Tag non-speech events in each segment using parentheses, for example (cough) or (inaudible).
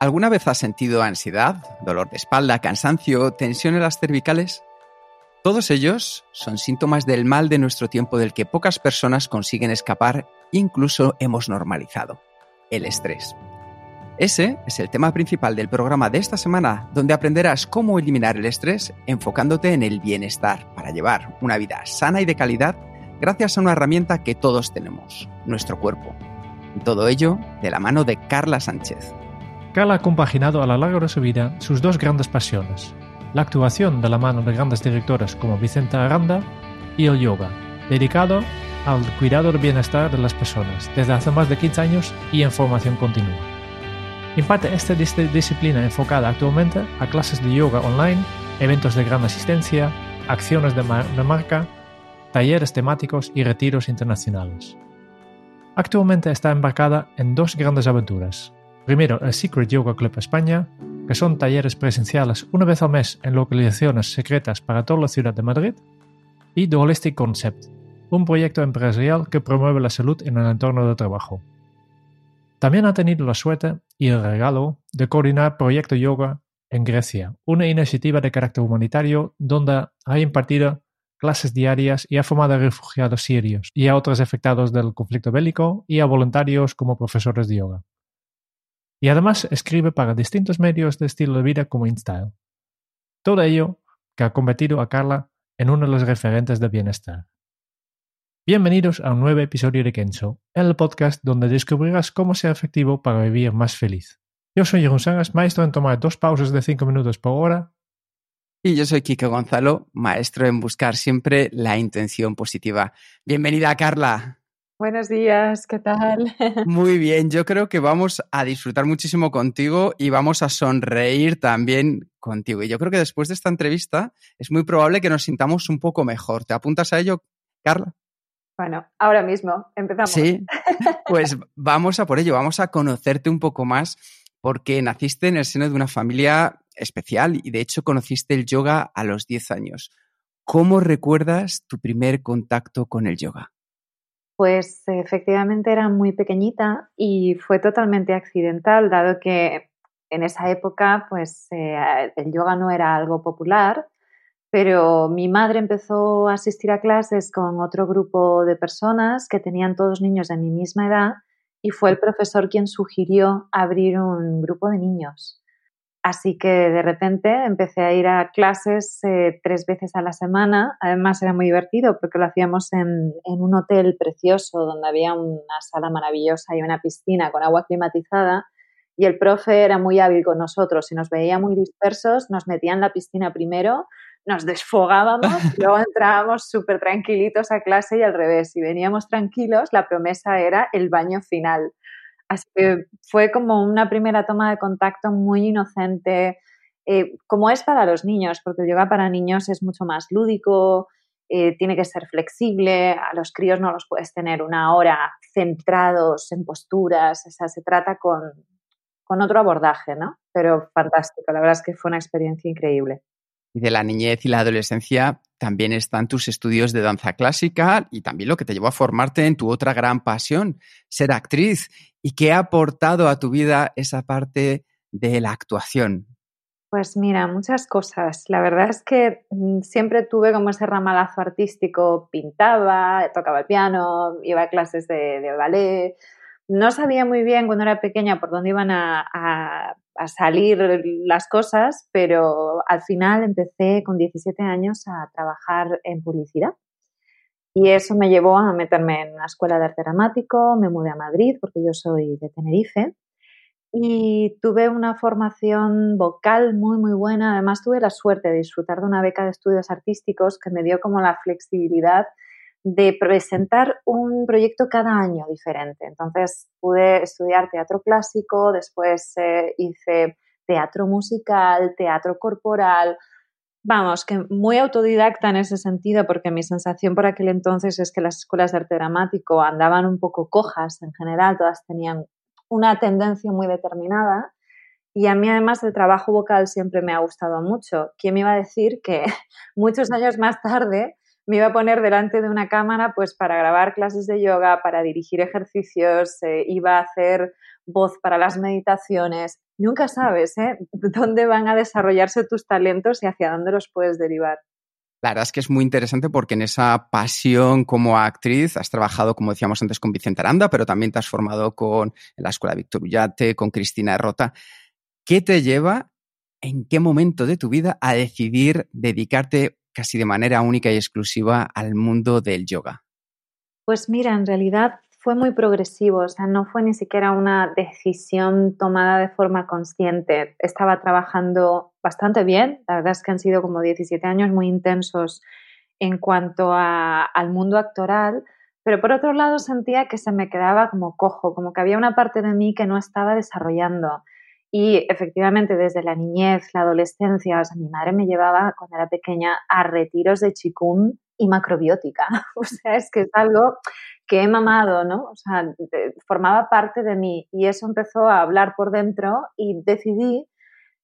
¿Alguna vez has sentido ansiedad, dolor de espalda, cansancio, tensión en las cervicales? Todos ellos son síntomas del mal de nuestro tiempo del que pocas personas consiguen escapar, incluso hemos normalizado, el estrés. Ese es el tema principal del programa de esta semana, donde aprenderás cómo eliminar el estrés enfocándote en el bienestar para llevar una vida sana y de calidad gracias a una herramienta que todos tenemos, nuestro cuerpo. Todo ello de la mano de Carla Sánchez. Carla ha compaginado a lo largo de su vida sus dos grandes pasiones, la actuación de la mano de grandes directores como Vicenta Aranda y el yoga, dedicado al cuidado del bienestar de las personas desde hace más de 15 años y en formación continua. Imparte esta dis- disciplina enfocada actualmente a clases de yoga online, eventos de gran asistencia, acciones de, mar- de marca, talleres temáticos y retiros internacionales. Actualmente está embarcada en dos grandes aventuras. Primero, el Secret Yoga Club España, que son talleres presenciales una vez al mes en localizaciones secretas para toda la ciudad de Madrid, y The Holistic Concept, un proyecto empresarial que promueve la salud en el entorno de trabajo. También ha tenido la suerte y el regalo de coordinar Proyecto Yoga en Grecia, una iniciativa de carácter humanitario donde ha impartido clases diarias y ha formado a refugiados sirios y a otros afectados del conflicto bélico y a voluntarios como profesores de yoga. Y además escribe para distintos medios de estilo de vida como InStyle. Todo ello que ha convertido a Carla en uno de los referentes de bienestar. Bienvenidos a un nuevo episodio de Kenzo, el podcast donde descubrirás cómo ser efectivo para vivir más feliz. Yo soy Jeroen maestro en tomar dos pausas de 5 minutos por hora. Y yo soy Kike Gonzalo, maestro en buscar siempre la intención positiva. Bienvenida, Carla. Buenos días, ¿qué tal? (laughs) Muy bien, yo creo que vamos a disfrutar muchísimo contigo y vamos a sonreír también contigo. Y yo creo que después de esta entrevista es muy probable que nos sintamos un poco mejor. ¿Te apuntas a ello, Carla? Bueno, ahora mismo empezamos. Sí, (laughs) pues vamos a por ello, vamos a conocerte un poco más porque naciste en el seno de una familia especial y de hecho conociste el yoga a los 10 años. ¿Cómo recuerdas tu primer contacto con el yoga? Pues efectivamente era muy pequeñita y fue totalmente accidental, dado que en esa época pues eh, el yoga no era algo popular, pero mi madre empezó a asistir a clases con otro grupo de personas que tenían todos niños de mi misma edad y fue el profesor quien sugirió abrir un grupo de niños. Así que de repente empecé a ir a clases eh, tres veces a la semana. Además era muy divertido porque lo hacíamos en, un hotel precioso donde había una sala maravillosa y una piscina con agua climatizada. Y el profe era muy hábil con nosotros. Si nos veía muy dispersos, nos metía en la piscina primero, nos desfogábamos, luego entrábamos súper tranquilitos a clase y al revés. Si veníamos tranquilos, la promesa era el baño final. Así que fue como una primera toma de contacto muy inocente, eh, como es para los niños, porque el yoga para niños es mucho más lúdico, eh, tiene que ser flexible, a los críos no los puedes tener una hora centrados en posturas, o sea, se trata con, con otro abordaje, ¿no? Pero fantástico, la verdad es que fue una experiencia increíble. Y de la niñez y la adolescencia también están tus estudios de danza clásica y también lo que te llevó a formarte en tu otra gran pasión, ser actriz. ¿Y qué ha aportado a tu vida esa parte de la actuación? Pues mira, muchas cosas. La verdad es que siempre tuve como ese ramalazo artístico, pintaba, tocaba el piano, iba a clases de, ballet. No sabía muy bien cuando era pequeña por dónde iban a, a, salir las cosas, pero al final empecé con 17 años a trabajar en publicidad. Y eso me llevó a meterme en una escuela de arte dramático, me mudé a Madrid porque yo soy de Tenerife y tuve una formación vocal muy, muy buena. Además, tuve la suerte de disfrutar de una beca de estudios artísticos que me dio como la flexibilidad de presentar un proyecto cada año diferente. Entonces, pude estudiar teatro clásico, después eh, hice teatro musical, teatro corporal. Vamos, que muy autodidacta en ese sentido, porque mi sensación por aquel entonces es que las escuelas de arte dramático andaban un poco cojas en general, todas tenían una tendencia muy determinada. Y a mí además el trabajo vocal siempre me ha gustado mucho. ¿Quién me iba a decir que (laughs) muchos años más tarde me iba a poner delante de una cámara pues para grabar clases de yoga, para dirigir ejercicios, eh, iba a hacer voz para las meditaciones? Nunca sabes ¿eh? (laughs) dónde van a desarrollarse tus talentos y hacia dónde los puedes derivar. La verdad es que es muy interesante porque en esa pasión como actriz has trabajado, como decíamos antes, con Vicente Aranda, pero también te has formado con la Escuela Víctor Ullate, con Cristina Rota. ¿Qué te lleva, en qué momento de tu vida, a decidir dedicarte casi de manera única y exclusiva al mundo del yoga? Pues mira, en realidad fue muy progresivo, o sea, no fue ni siquiera una decisión tomada de forma consciente. Estaba trabajando bastante bien, la verdad es que han sido como 17 años muy intensos en cuanto al mundo actoral, pero por otro lado sentía que se me quedaba como cojo, como que había una parte de mí que no estaba desarrollando. Y efectivamente, desde la niñez, la adolescencia, o sea, mi madre me llevaba cuando era pequeña a retiros de chikung y macrobiótica. (laughs) O sea, es que es algo que he mamado, ¿no? O sea, formaba parte de mí y eso empezó a hablar por dentro y decidí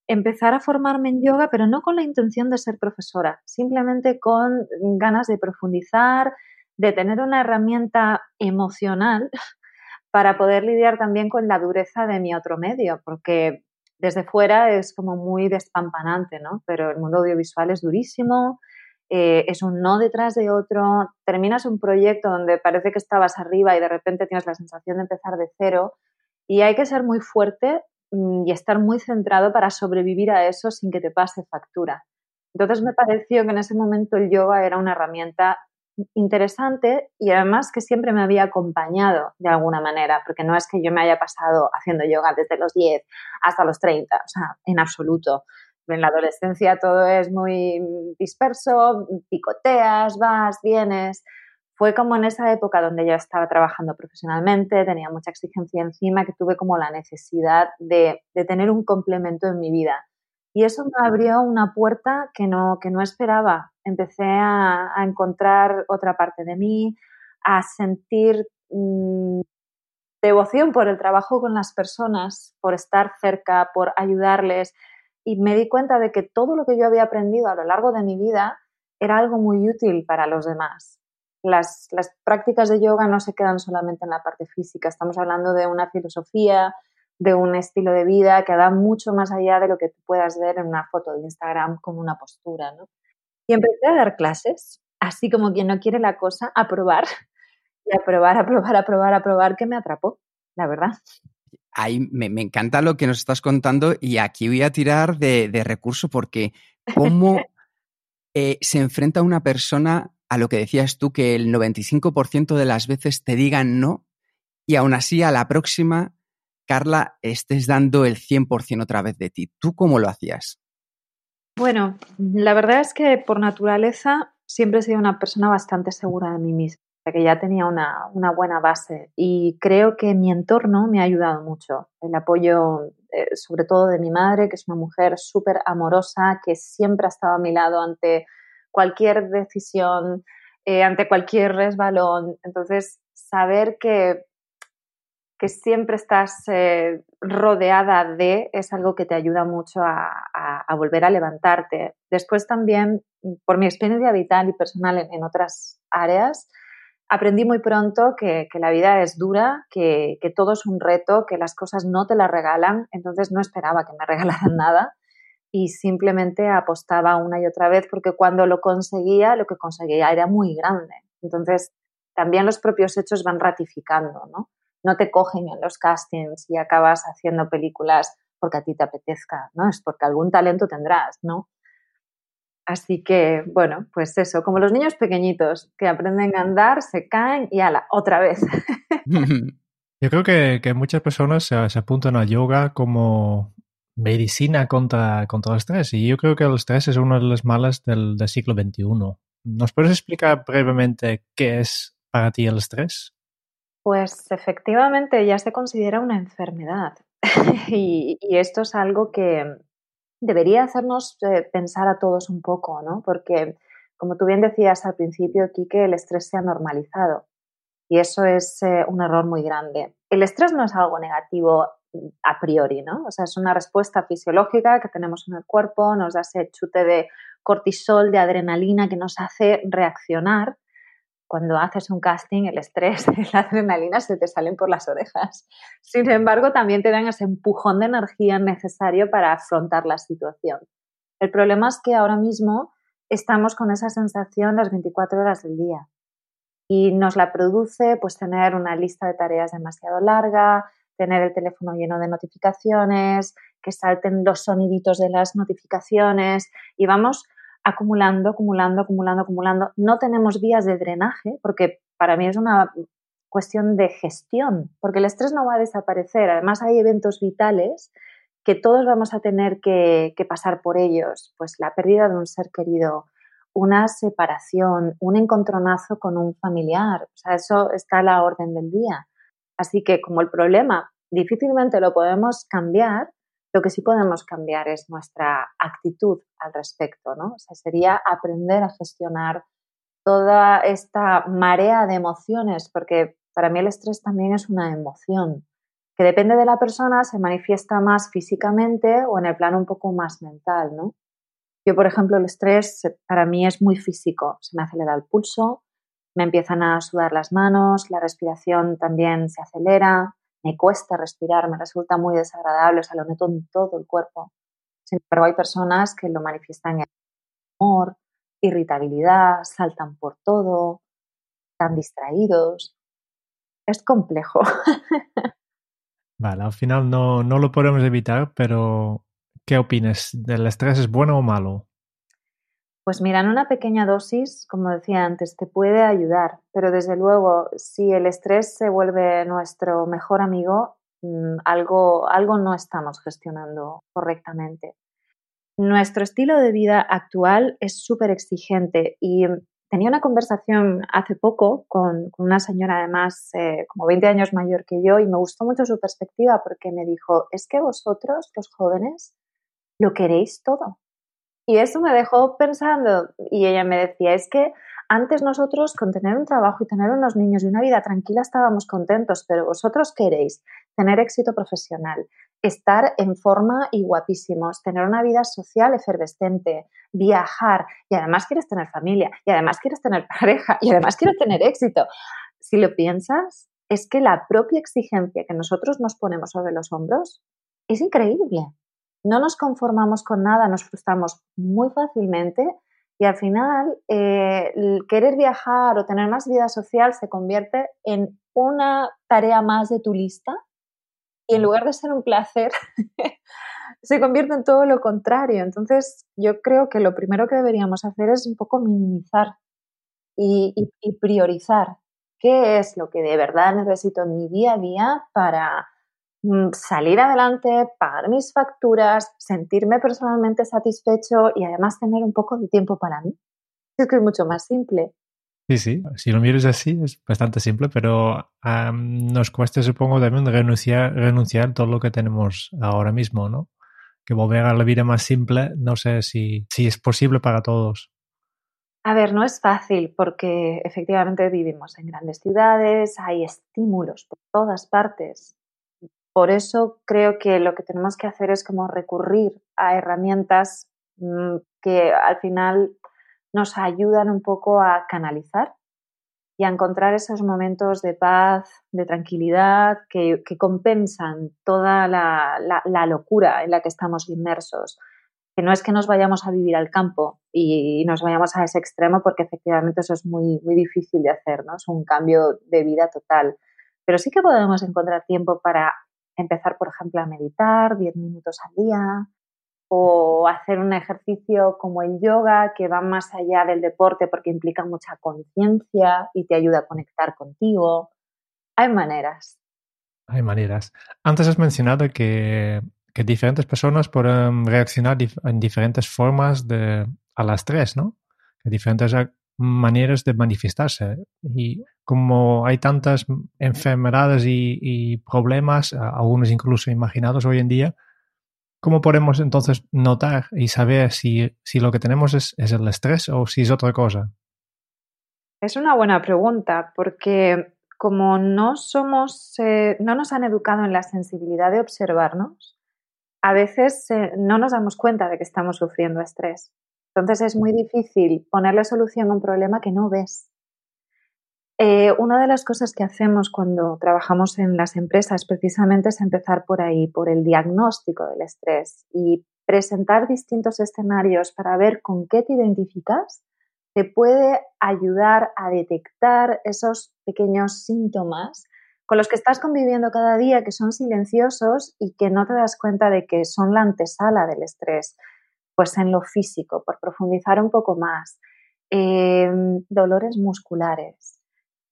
empezar a formarme en yoga, pero no con la intención de ser profesora, simplemente con ganas de profundizar, de tener una herramienta emocional para poder lidiar también con la dureza de mi otro medio, porque desde fuera es como muy despampanante, ¿no? Pero el mundo audiovisual es durísimo, eh, es un no detrás de otro, terminas un proyecto donde parece que estabas arriba y de repente tienes la sensación de empezar de cero y hay que ser muy fuerte mm, y estar muy centrado para sobrevivir a eso sin que te pase factura. Entonces me pareció que en ese momento el yoga era una herramienta interesante y además que siempre me había acompañado de alguna manera, porque no es que yo me haya pasado haciendo yoga desde los 10 hasta los 30, o sea, en absoluto. En la adolescencia todo es muy disperso, picoteas, vas, vienes. Fue como en esa época donde yo estaba trabajando profesionalmente, tenía mucha exigencia encima, que tuve como la necesidad de, tener un complemento en mi vida. Y eso me abrió una puerta que no, que no esperaba. Empecé a, encontrar otra parte de mí, a sentir mm, devoción por el trabajo con las personas, por estar cerca, por ayudarles, y me di cuenta de que todo lo que yo había aprendido a lo largo de mi vida era algo muy útil para los demás. Las, prácticas de yoga no se quedan solamente en la parte física, estamos hablando de una filosofía, de un estilo de vida que va mucho más allá de lo que tú puedas ver en una foto de Instagram como una postura. ¿no? Y empecé a dar clases, así como quien no quiere la cosa, a probar, y a probar, a probar, a probar, a probar, que me atrapó, la verdad ahí me, encanta lo que nos estás contando y aquí voy a tirar de, recurso porque cómo (laughs) eh, se enfrenta una persona a lo que decías tú, que el 95% de las veces te digan no y aún así a la próxima, Carla, estés dando el 100% otra vez de ti. ¿Tú cómo lo hacías? Bueno, la verdad es que por naturaleza siempre he sido una persona bastante segura de mí misma que ya tenía una, buena base y creo que mi entorno me ha ayudado mucho. El apoyo eh, sobre todo de mi madre, que es una mujer súper amorosa, que siempre ha estado a mi lado ante cualquier decisión, eh, ante cualquier resbalón. Entonces, saber que, que siempre estás eh, rodeada de es algo que te ayuda mucho a, volver a levantarte. Después también, por mi experiencia vital y personal en otras áreas, aprendí muy pronto que, la vida es dura, que, todo es un reto, que las cosas no te las regalan, entonces no esperaba que me (laughs) regalaran nada y simplemente apostaba una y otra vez porque cuando lo conseguía, lo que conseguía era muy grande. Entonces, también los propios hechos van ratificando, ¿no? No te cogen en los castings y acabas haciendo películas porque a ti te apetezca, ¿no? Es porque algún talento tendrás, ¿no? Así que, bueno, pues eso, como los niños pequeñitos que aprenden a andar, se caen y ala, otra vez. (laughs) Yo creo que, muchas personas se, apuntan a yoga como medicina contra, contra el estrés y yo creo que el estrés es una de las malas del, del siglo XXI. ¿Nos puedes explicar brevemente qué es para ti el estrés? Pues efectivamente ya se considera una enfermedad (laughs) y, y, esto es algo que debería hacernos eh, pensar a todos un poco, ¿no? Porque, como tú bien decías al principio, Quique, el estrés se ha normalizado y eso es eh, un error muy grande. El estrés no es algo negativo mm, a priori, ¿no? O sea, es una respuesta fisiológica que tenemos en el cuerpo, nos da ese chute de cortisol, de adrenalina que nos hace reaccionar cuando haces un casting, el estrés (laughs) la adrenalina se te salen por las orejas. Sin embargo, también te dan ese empujón de energía necesario para afrontar la situación. El problema es que ahora mismo estamos con esa sensación las 24 horas del día y nos la produce pues tener una lista de tareas demasiado larga, tener el teléfono lleno de notificaciones, que salten los soniditos de las notificaciones y vamos acumulando, acumulando, acumulando, acumulando. No tenemos vías de drenaje, porque para mí es una cuestión de gestión, porque el estrés no va a desaparecer. Además, hay eventos vitales que todos vamos a tener que, pasar por ellos, pues la pérdida de un ser querido, una separación, un encontronazo con un familiar. O sea, eso está a la orden del día. Así que como el problema difícilmente lo podemos cambiar, lo que sí podemos cambiar es nuestra actitud al respecto, ¿no? O sea, sería aprender a gestionar toda esta marea de emociones, porque para mí el estrés también es una emoción, que depende de la persona, se manifiesta más físicamente o en el plano un poco más mental, ¿no? Yo, por ejemplo, el estrés para mí es muy físico, se me acelera el pulso, me empiezan a sudar las manos, la respiración también se acelera, me cuesta respirar, me resulta muy desagradable, o sea, lo noto en todo el cuerpo. Sin embargo, hay personas que lo manifiestan en humor, irritabilidad, saltan por todo, están distraídos. Es complejo. (laughs) Vale, al final no, no lo podemos evitar, pero ¿qué opinas? ¿Del estrés es bueno o malo? Pues mira, en una pequeña dosis, como decía antes, te puede ayudar, pero desde luego, si el estrés se vuelve nuestro mejor amigo, mm, algo, algo no estamos gestionando correctamente. Nuestro estilo de vida actual es súper exigente y tenía una conversación hace poco con, una señora además eh, como 20 años mayor que yo y me gustó mucho su perspectiva porque me dijo, es que vosotros, los jóvenes, lo queréis todo. Y eso me dejó pensando y ella me decía, es que antes nosotros con tener un trabajo y tener unos niños y una vida tranquila estábamos contentos, pero vosotros queréis tener éxito profesional, estar en forma y guapísimos, tener una vida social efervescente, viajar y además quieres tener familia y además quieres tener (laughs) pareja y además quieres tener éxito. Si lo piensas, es que la propia exigencia que nosotros nos ponemos sobre los hombros es increíble no nos conformamos con nada, nos frustramos muy fácilmente y al final eh, querer viajar o tener más vida social se convierte en una tarea más de tu lista y en lugar de ser un placer, (laughs) se convierte en todo lo contrario. Entonces, yo creo que lo primero que deberíamos hacer es un poco minimizar y priorizar qué es lo que de verdad necesito en mi día a día para Mm, salir adelante, pagar mis facturas, sentirme personalmente satisfecho y además tener un poco de tiempo para mí. Es que es mucho más simple. Sí, sí, si lo miras así es bastante simple, pero nos cuesta, supongo, también renunciar, renunciar todo lo que tenemos ahora mismo, ¿no? Que volver a la vida más simple, no sé si, si es posible para todos. A ver, no es fácil porque efectivamente vivimos en grandes ciudades, hay estímulos por todas partes por eso creo que lo que tenemos que hacer es como recurrir a herramientas mm, que al final nos ayudan un poco a canalizar y a encontrar esos momentos de paz, de tranquilidad que, compensan toda la, locura en la que estamos inmersos. Que no es que nos vayamos a vivir al campo y nos vayamos a ese extremo porque efectivamente eso es muy, muy difícil de hacer, ¿no? Es un cambio de vida total. Pero sí que podemos encontrar tiempo para empezar, por ejemplo, a meditar 10 minutos al día o hacer un ejercicio como el yoga que va más allá del deporte porque implica mucha conciencia y te ayuda a conectar contigo. Hay maneras. Hay maneras. Antes has mencionado que, que diferentes personas pueden reaccionar en diferentes formas de, al estrés, ¿no? Que diferentes maneras de manifestarse. Y como hay tantas enfermedades y, problemas, algunos incluso imaginados hoy en día, ¿cómo podemos entonces notar y saber si, si lo que tenemos es, es, el estrés o si es otra cosa? Es una buena pregunta porque como no somos, eh, no nos han educado en la sensibilidad de observarnos, a veces eh, no nos damos cuenta de que estamos sufriendo estrés. Entonces es muy difícil ponerle solución a un problema que no ves. Eh, una de las cosas que hacemos cuando trabajamos en las empresas precisamente es empezar por ahí, por el diagnóstico del estrés y presentar distintos escenarios para ver con qué te identificas te puede ayudar a detectar esos pequeños síntomas con los que estás conviviendo cada día, que son silenciosos y que no te das cuenta de que son la antesala del estrés. Pues en lo físico, por profundizar un poco más, em, dolores musculares,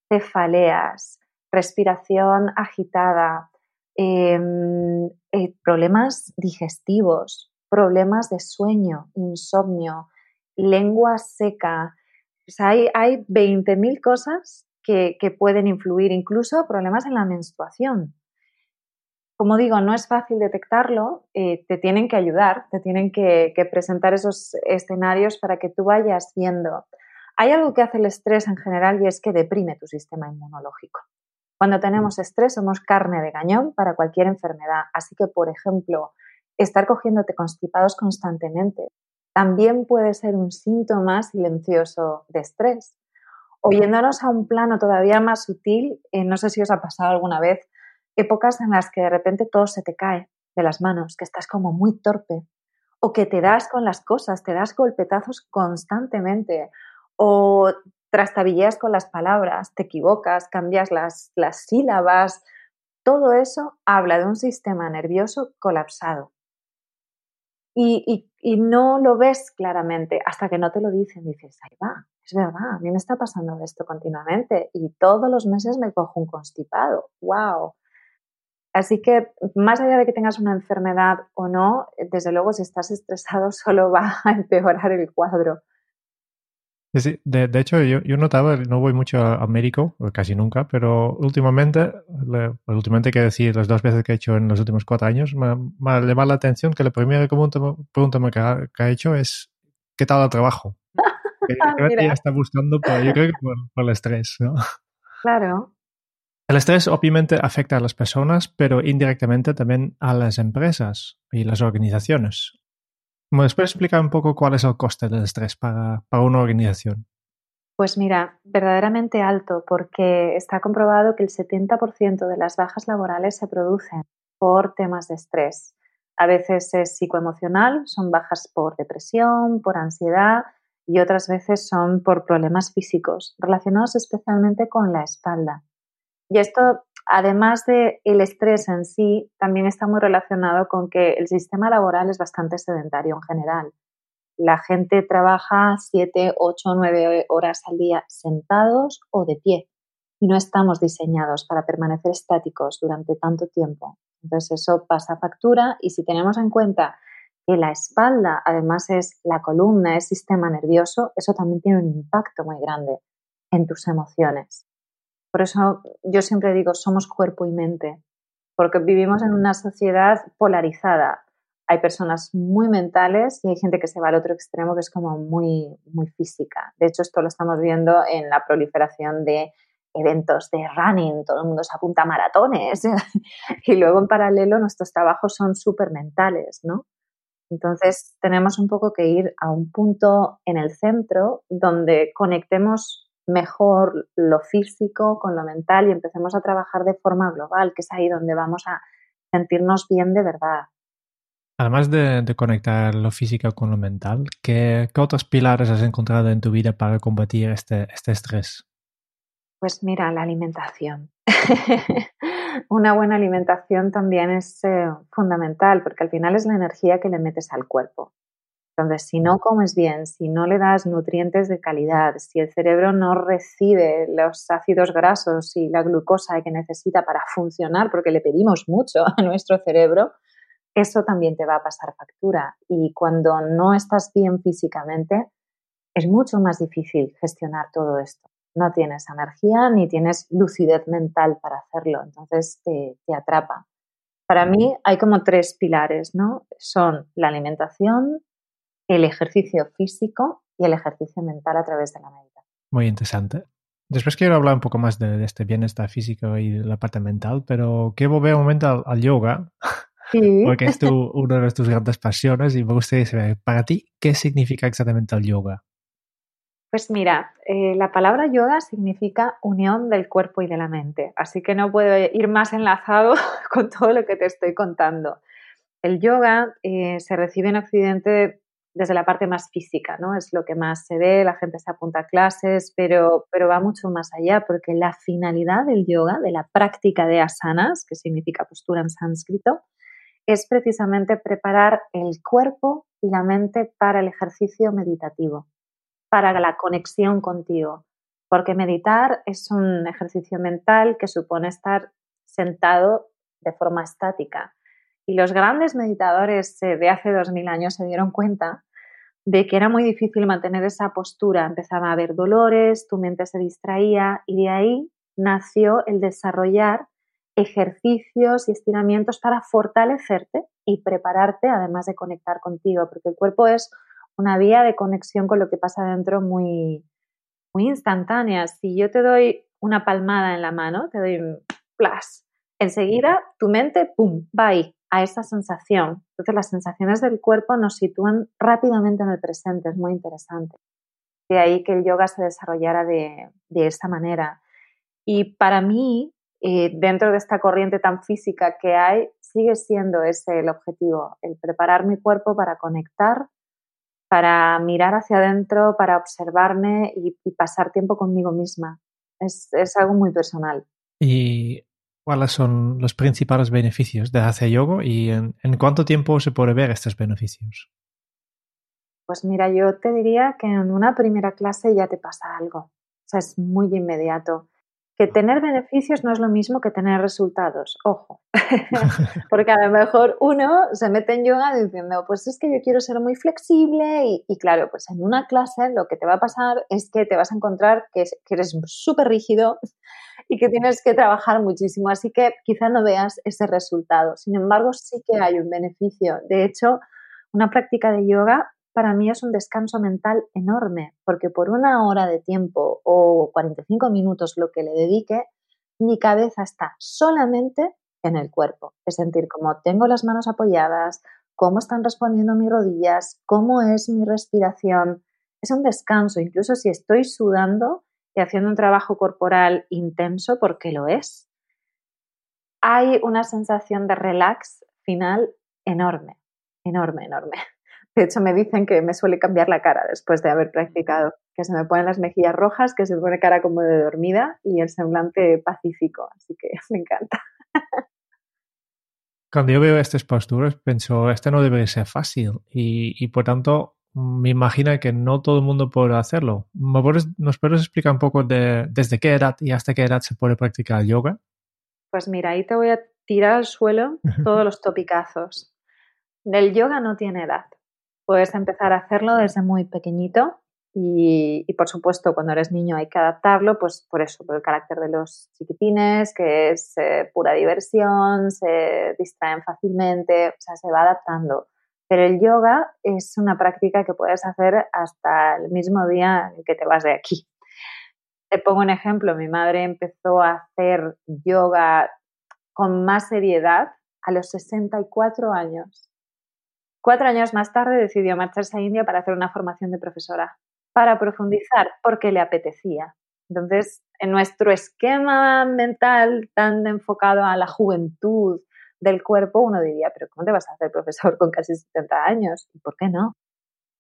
cefaleas, respiración agitada, em, eh, problemas digestivos, problemas de sueño, insomnio, lengua seca. hay, hay 20.000 cosas que, pueden influir, incluso problemas en la menstruación. Como digo, no es fácil detectarlo, eh, te tienen que ayudar, te tienen que, presentar esos escenarios para que tú vayas viendo. Hay algo que hace el estrés en general y es que deprime tu sistema inmunológico. Cuando tenemos estrés somos carne de cañón para cualquier enfermedad. Así que, por ejemplo, estar cogiéndote constipados constantemente también puede ser un síntoma silencioso de estrés. Oyéndonos a un plano todavía más sutil, eh, no sé si os ha pasado alguna vez, épocas en las que de repente todo se te cae de las manos, que estás como muy torpe, o que te das con las cosas, te das golpetazos constantemente, o trastabilleas con las palabras, te equivocas, cambias las, las sílabas. Todo eso habla de un sistema nervioso colapsado y, no lo ves claramente hasta que no te lo dicen. Dices, ahí va, es verdad, a mí me está pasando esto continuamente y todos los meses me cojo un constipado. ¡Wow! Así que más allá de que tengas una enfermedad o no, desde luego si estás estresado (laughs) solo va a empeorar el cuadro. Sí, de, de, hecho, yo, yo, notaba, no voy mucho a, médico, casi nunca, pero últimamente, le, últimamente quiero decir, las dos veces que he hecho en los últimos cuatro años, me, me ha llamado la atención que la primera pregunta, que, ha, que ha hecho es, ¿qué tal el trabajo? (laughs) Que ya está buscando, pero yo creo que por, por el estrés, ¿no? Claro. El estrés obviamente afecta a las personas, pero indirectamente también a las empresas y las organizaciones. ¿Me puedes explicar un poco cuál es el coste del estrés para, una organización? Pues mira, verdaderamente alto, porque está comprobado que el 70% de las bajas laborales se producen por temas de estrés. A veces es psicoemocional, son bajas por depresión, por ansiedad y otras veces son por problemas físicos relacionados especialmente con la espalda. Y esto además del el estrés en sí, también está muy relacionado con que el sistema laboral es bastante sedentario en general. La gente trabaja 7, 8, 9 horas al día sentados o de pie y no estamos diseñados para permanecer estáticos durante tanto tiempo. Entonces eso pasa factura y si tenemos en cuenta que la espalda además es la columna, es sistema nervioso, eso también tiene un impacto muy grande en tus emociones. Por eso yo siempre digo, somos cuerpo y mente, porque vivimos en una sociedad polarizada. Hay personas muy mentales y hay gente que se va al otro extremo que es como muy, muy física. De hecho, esto lo estamos viendo en la proliferación de eventos de running, todo el mundo se apunta a maratones (laughs) y luego en paralelo nuestros trabajos son súper mentales, ¿no? Entonces tenemos un poco que ir a un punto en el centro donde conectemos mejor lo físico con lo mental y empecemos a trabajar de forma global, que es ahí donde vamos a sentirnos bien de verdad. Además de, conectar lo físico con lo mental, ¿qué, otros pilares has encontrado en tu vida para combatir este, este estrés? Pues mira, la alimentación. (laughs) Una buena alimentación también es eh, fundamental porque al final es la energía que le metes al cuerpo. Entonces, si no comes bien, si no le das nutrientes de calidad, si el cerebro no recibe los ácidos grasos y la glucosa que necesita para funcionar, porque le pedimos mucho (laughs) a nuestro cerebro, eso también te va a pasar factura. Y cuando no estás bien físicamente, es mucho más difícil gestionar todo esto. No tienes energía ni tienes lucidez mental para hacerlo, entonces te, te atrapa. Para mí hay como tres pilares, ¿no? Son la alimentación, el ejercicio físico y el ejercicio mental a través de la meditación. Muy interesante. Después quiero hablar un poco más de, este bienestar físico y de la parte mental, pero quiero volver un momento al, yoga, (laughs) porque es tu, (laughs) una de tus grandes pasiones y me gustaría saber, para ti, ¿qué significa exactamente el yoga? Pues mira, eh, la palabra yoga significa unión del cuerpo y de la mente, así que no puedo ir más enlazado (laughs) con todo lo que te estoy contando. El yoga eh, se recibe en Occidente desde la parte más física, ¿no? Es lo que más se ve, la gente se apunta a clases, pero, pero va mucho más allá, porque la finalidad del yoga, de la práctica de asanas, que significa postura en sánscrito, es precisamente preparar el cuerpo y la mente para el ejercicio meditativo, para la conexión contigo. Porque meditar es un ejercicio mental que supone estar sentado de forma estática. Y los grandes meditadores de hace dos mil años se dieron cuenta de que era muy difícil mantener esa postura. Empezaba a haber dolores, tu mente se distraía y de ahí nació el desarrollar ejercicios y estiramientos para fortalecerte y prepararte, además de conectar contigo, porque el cuerpo es una vía de conexión con lo que pasa dentro muy, muy instantánea. Si yo te doy una palmada en la mano, te doy un plus, enseguida tu mente, ¡pum!, va ahí, a esa sensación. Entonces las sensaciones del cuerpo nos sitúan rápidamente en el presente, es muy interesante. De ahí que el yoga se desarrollara de, de esta manera. Y para mí, eh, dentro de esta corriente tan física que hay, sigue siendo ese el objetivo, el preparar mi cuerpo para conectar, para mirar hacia adentro, para observarme y, pasar tiempo conmigo misma. Es, es algo muy personal. Cuáles son los principales beneficios de hacer yoga y en, cuánto tiempo se puede ver estos beneficios. Pues mira, yo te diría que en una primera clase ya te pasa algo. O sea, es muy inmediato. Que tener beneficios no es lo mismo que tener resultados, ojo. (laughs) (laughs) Porque a lo mejor uno se mete en yoga diciendo, pues es que yo quiero ser muy flexible y, y claro, pues en una clase lo que te va a pasar es que te vas a encontrar que, que eres súper rígido, (laughs) y que tienes que trabajar muchísimo. Así que quizá no veas ese resultado. Sin embargo, sí que hay un beneficio. De hecho, una práctica de yoga para mí es un descanso mental enorme, porque por una hora de tiempo o 45 minutos lo que le dedique, mi cabeza está solamente en el cuerpo. Es sentir cómo tengo las manos apoyadas, cómo están respondiendo mis rodillas, cómo es mi respiración. Es un descanso, incluso si estoy sudando, y haciendo un trabajo corporal intenso, porque lo es, hay una sensación de relax final enorme, enorme, enorme. (laughs) De hecho, me dicen que me suele cambiar la cara después de haber practicado, que se me ponen las mejillas rojas, que se me pone cara como de dormida y el semblante pacífico, así que (laughs) me encanta. Cuando yo veo estas posturas, pienso, esto no debe ser fácil y, y por tanto me imagino que no todo el mundo puede hacerlo. ¿Nos puedes explicar un poco de desde qué edad y hasta qué edad se puede practicar yoga? Pues mira, ahí te voy a tirar al suelo todos los topicazos. Del yoga no tiene edad. Puedes empezar a hacerlo desde muy pequeñito y, por supuesto cuando eres niño hay que adaptarlo, pues por eso, por el carácter de los chiquitines, que es eh, pura diversión, se distraen fácilmente, o sea, se va adaptando pero el yoga es una práctica que puedes hacer hasta el mismo día en que te vas de aquí. Te pongo un ejemplo, mi madre empezó a hacer yoga con más seriedad a los 64 años. Cuatro años más tarde decidió marcharse a India para hacer una formación de profesora, para profundizar porque le apetecía. Entonces, en nuestro esquema mental tan enfocado a la juventud, del cuerpo, uno diría, pero ¿cómo te vas a hacer profesor con casi 70 años? ¿Y por qué no?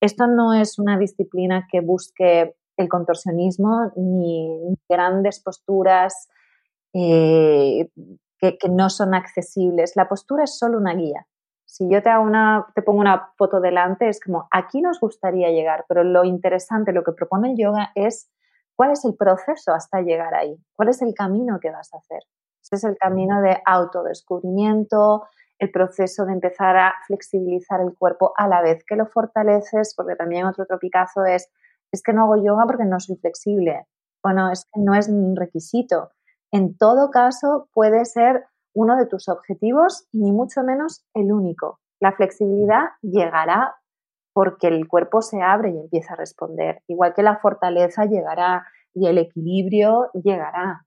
Esto no es una disciplina que busque el contorsionismo ni grandes posturas eh, que, no son accesibles. La postura es solo una guía. Si yo te, hago una, te pongo una foto delante, es como, aquí nos gustaría llegar, pero lo interesante, lo que propone el yoga es cuál es el proceso hasta llegar ahí, cuál es el camino que vas a hacer. Ese es el camino de autodescubrimiento, el proceso de empezar a flexibilizar el cuerpo a la vez que lo fortaleces, porque también otro tropicazo es, es que no hago yoga porque no soy flexible. Bueno, es que no es un requisito. En todo caso, puede ser uno de tus objetivos ni mucho menos el único. La flexibilidad llegará porque el cuerpo se abre y empieza a responder, igual que la fortaleza llegará y el equilibrio llegará,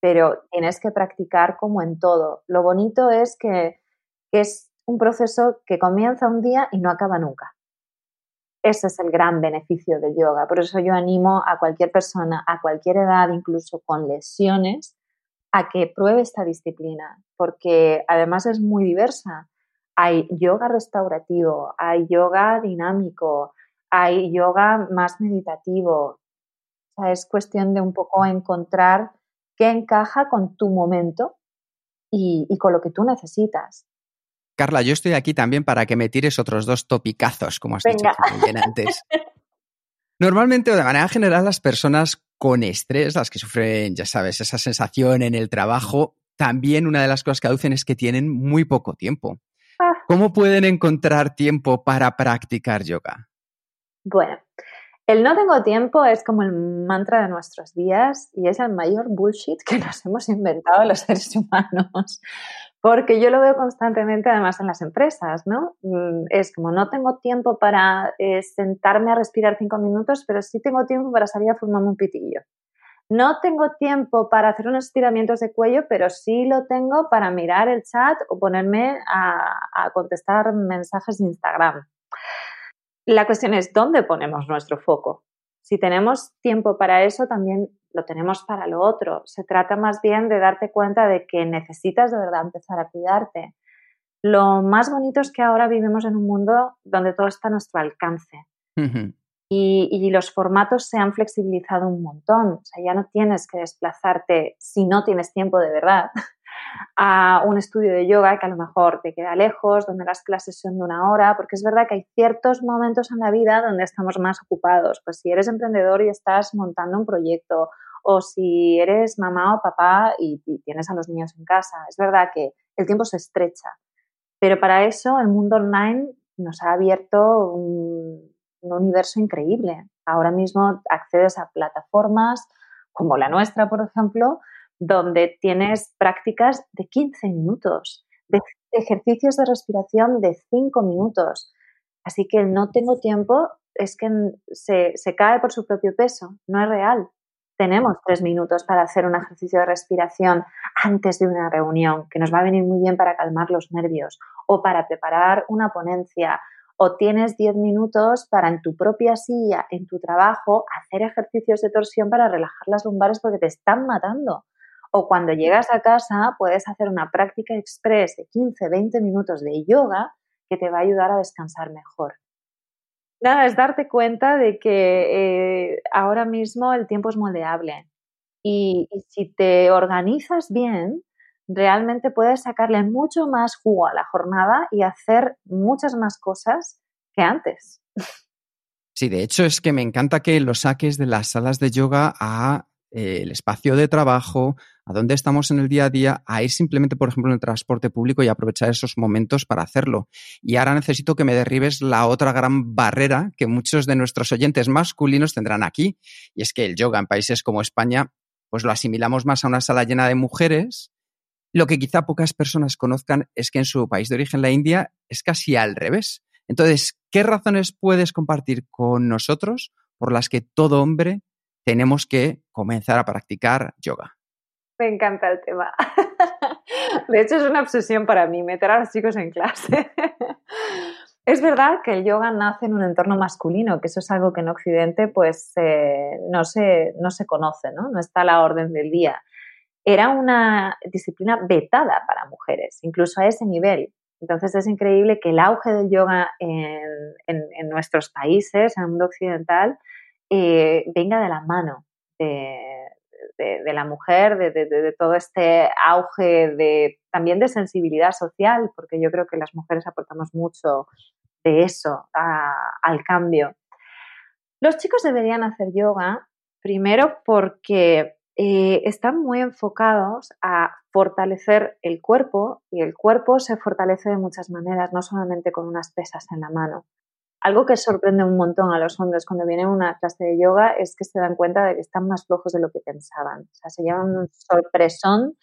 pero tienes que practicar como en todo. Lo bonito es que es un proceso que comienza un día y no acaba nunca. Ese es el gran beneficio del yoga. Por eso yo animo a cualquier persona, a cualquier edad, incluso con lesiones, a que pruebe esta disciplina, porque además es muy diversa. Hay yoga restaurativo, hay yoga dinámico, hay yoga más meditativo. O sea, es cuestión de un poco encontrar qué encaja con tu momento y, con lo que tú necesitas. Carla, yo estoy aquí también para que me tires otros dos topicazos, como has dicho bien antes. (laughs) Normalmente o de manera general las personas con estrés, las que sufren, ya sabes, esa sensación en el trabajo, también una de las cosas que aducen es que tienen muy poco tiempo. Ah. ¿Cómo pueden encontrar tiempo para practicar yoga? Bueno, el no tengo tiempo es como el mantra de nuestros días y es el mayor bullshit que (laughs) nos hemos inventado los seres humanos. Porque yo lo veo constantemente además en las empresas, ¿no? Mm, es como no tengo tiempo para eh, sentarme a respirar cinco minutos, pero sí tengo tiempo para salir a formarme un pitillo. No tengo tiempo para hacer unos estiramientos de cuello, pero sí lo tengo para mirar el chat o ponerme a, contestar mensajes de Instagram. La cuestión es dónde ponemos nuestro foco. Si tenemos tiempo para eso, también lo tenemos para lo otro. Se trata más bien de darte cuenta de que necesitas de verdad empezar a cuidarte. Lo más bonito es que ahora vivimos en un mundo donde todo está a nuestro alcance. Y, y, los formatos se han flexibilizado un montón. O sea, ya no tienes que desplazarte si no tienes tiempo de verdad (laughs) a un estudio de yoga que a lo mejor te queda lejos, donde las clases son de una hora, porque es verdad que hay ciertos momentos en la vida donde estamos más ocupados. Pues si eres emprendedor y estás montando un proyecto, o si eres mamá o papá y, tienes a los niños en casa, es verdad que el tiempo se estrecha. Pero para eso el mundo online nos ha abierto un universo increíble. Ahora mismo accedes a plataformas como la nuestra, por ejemplo, donde tienes prácticas de 15 minutos, de ejercicios de respiración de 5 minutos. Así que no tengo tiempo es que se, se, cae por su propio peso, no es real. Tenemos tres minutos para hacer un ejercicio de respiración antes de una reunión, que nos va a venir muy bien para calmar los nervios, o para preparar una ponencia, o tienes diez minutos para en tu propia silla, en tu trabajo, hacer ejercicios de torsión para relajar las lumbares porque te están matando. O cuando llegas a casa puedes hacer una práctica express de 15, 20 minutos de yoga que te va a ayudar a descansar mejor. Nada, es darte cuenta de que eh, ahora mismo el tiempo es moldeable y, si te organizas bien, realmente puedes sacarle mucho más jugo a la jornada y hacer muchas más cosas que antes. Sí, de hecho es que me encanta que lo saques de las salas de yoga a eh, el espacio de trabajo, a dónde estamos en el día a día, a ir simplemente, por ejemplo, en el transporte público y aprovechar esos momentos para hacerlo. Y ahora necesito que me derribes la otra gran barrera que muchos de nuestros oyentes masculinos tendrán aquí, y es que el yoga en países como España, pues lo asimilamos más a una sala llena de mujeres. Lo que quizá pocas personas conozcan es que en su país de origen, la India, es casi al revés. Entonces, ¿qué razones puedes compartir con nosotros por las que todo hombre tenemos que comenzar a practicar yoga. Me encanta el tema. (laughs) De hecho, es una obsesión para mí meter a los chicos en clase. (laughs) Es verdad que el yoga nace en un entorno masculino, que eso es algo que en Occidente pues eh, no, se, no se conoce, ¿no? no está a la orden del día. Era una disciplina vetada para mujeres, incluso a ese nivel. Entonces es increíble que el auge del yoga en, en nuestros países, en el mundo occidental, eh, venga de la mano de, de, la mujer, de, todo este auge de también de sensibilidad social, porque yo creo que las mujeres aportamos mucho de eso al cambio. Los chicos deberían hacer yoga primero porque eh, están muy enfocados a fortalecer el cuerpo y el cuerpo se fortalece de muchas maneras, no solamente con unas pesas en la mano. Algo que sorprende un montón a los hombres cuando vienen a una clase de yoga es que se dan cuenta de que están más flojos de lo que pensaban. O sea, se llevan un sorpresón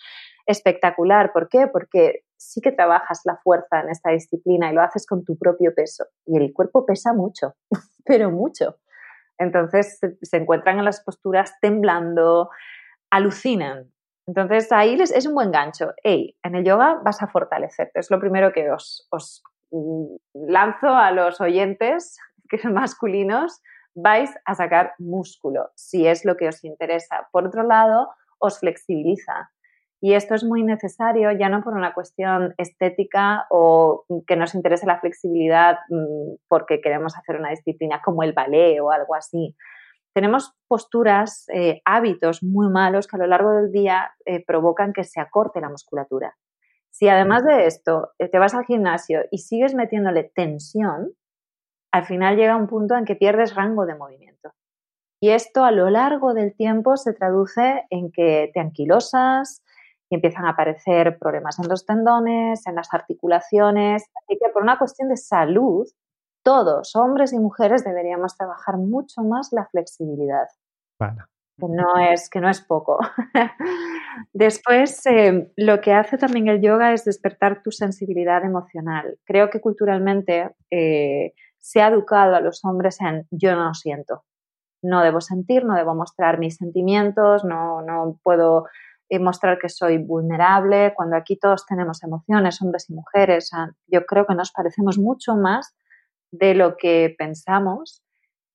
espectacular. ¿Por qué? Porque sí que trabajas la fuerza en esta disciplina y lo haces con tu propio peso. Y el cuerpo pesa mucho, (laughs) pero mucho. Entonces se, encuentran en las posturas temblando, alucinan. Entonces ahí les, es un buen gancho. Hey, en el yoga vas a fortalecerte. Es lo primero que os, os mm, lanzo a los oyentes (laughs) que son masculinos. Vais a sacar músculo si es lo que os interesa. Por otro lado, os flexibiliza. Y esto es muy necesario ya no por una cuestión estética o que nos interese la flexibilidad mm, porque queremos hacer una disciplina como el ballet o algo así, tenemos posturas, eh, hábitos muy malos que a lo largo del día eh, provocan que se acorte la musculatura. Si además de esto eh, te vas al gimnasio y sigues metiéndole tensión, al final llega un punto en que pierdes rango de movimiento. Y esto a lo largo del tiempo se traduce en que te anquilosas y empiezan a aparecer problemas en los tendones, en las articulaciones. Así que por una cuestión de salud, todos, hombres y mujeres, deberíamos trabajar mucho más la flexibilidad. Que no es, que no es poco. (laughs) Después, eh, lo que hace también el yoga es despertar tu sensibilidad emocional. Creo que culturalmente eh, se ha educado a los hombres en yo no siento. No debo sentir, no debo mostrar mis sentimientos, no, no puedo eh, mostrar que soy vulnerable, cuando aquí todos tenemos emociones, hombres y mujeres. yo creo que nos parecemos mucho más de lo que pensamos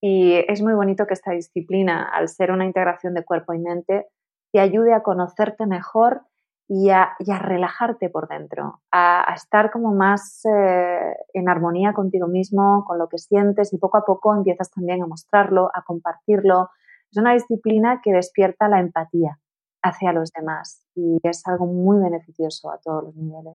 y es muy bonito que esta disciplina, al ser una integración de cuerpo y mente, te ayude a conocerte mejor y a, relajarte por dentro, a, estar como más eh, en armonía contigo mismo, con lo que sientes y poco a poco empiezas también a mostrarlo, a compartirlo. Es una disciplina que despierta la empatía hacia los demás y es algo muy beneficioso a todos los niveles.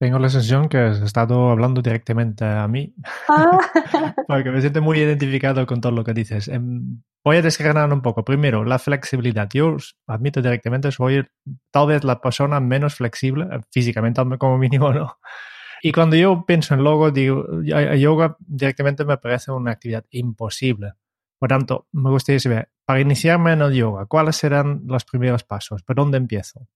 Tengo la sensación que has estado hablando directamente a mí, ah. (laughs) porque me siento muy identificado con todo lo que dices. Em, voy a desgranar un poco. Primero, la flexibilidad. Yo admito directamente, soy tal vez la persona menos flexible, eh, físicamente como mínimo, ¿no? Y cuando yo pienso en logo, digo, yoga directamente me parece una actividad imposible. Por tanto, me gustaría saber, para iniciarme en el yoga, ¿cuáles serán los primeros pasos? ¿Por dónde empiezo?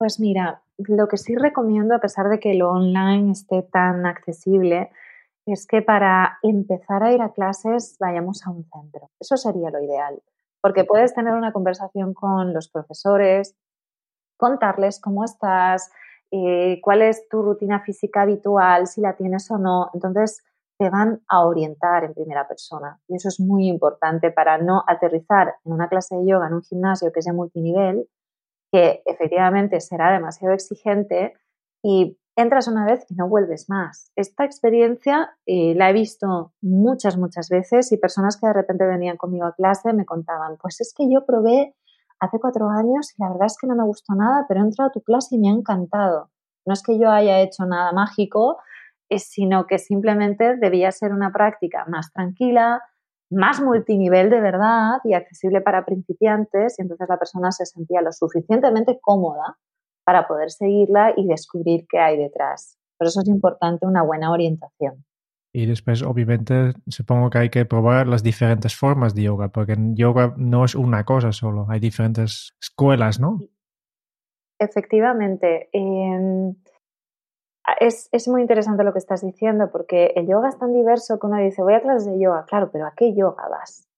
Pues mira, lo que sí recomiendo, a pesar de que lo online esté tan accesible, es que para empezar a ir a clases vayamos a un centro. Eso sería lo ideal, porque puedes tener una conversación con los profesores, contarles cómo estás, eh, cuál es tu rutina física habitual, si la tienes o no. Entonces, te van a orientar en primera persona. Y eso es muy importante para no aterrizar en una clase de yoga en un gimnasio que de multinivel, que efectivamente será demasiado exigente y entras una vez y no vuelves más. Esta experiencia eh, la he visto muchas, muchas veces y personas que de repente venían conmigo a clase me contaban, pues es que yo probé hace cuatro años y la verdad es que no me gustó nada, pero he entrado a tu clase y me ha encantado. No es que yo haya hecho nada mágico, sino que simplemente debía ser una práctica más tranquila, más multinivel de verdad y accesible para principiantes y entonces la persona se sentía lo suficientemente cómoda para poder seguirla y descubrir qué hay detrás. Por eso es importante una buena orientación. Y después, obviamente, supongo que hay que probar las diferentes formas de yoga, porque en yoga no es una cosa solo, hay diferentes escuelas, ¿no? Efectivamente. Em, es, es, muy interesante lo que estás diciendo, porque el yoga es tan diverso que uno dice, voy a clases de yoga, claro, pero ¿a qué yoga vas?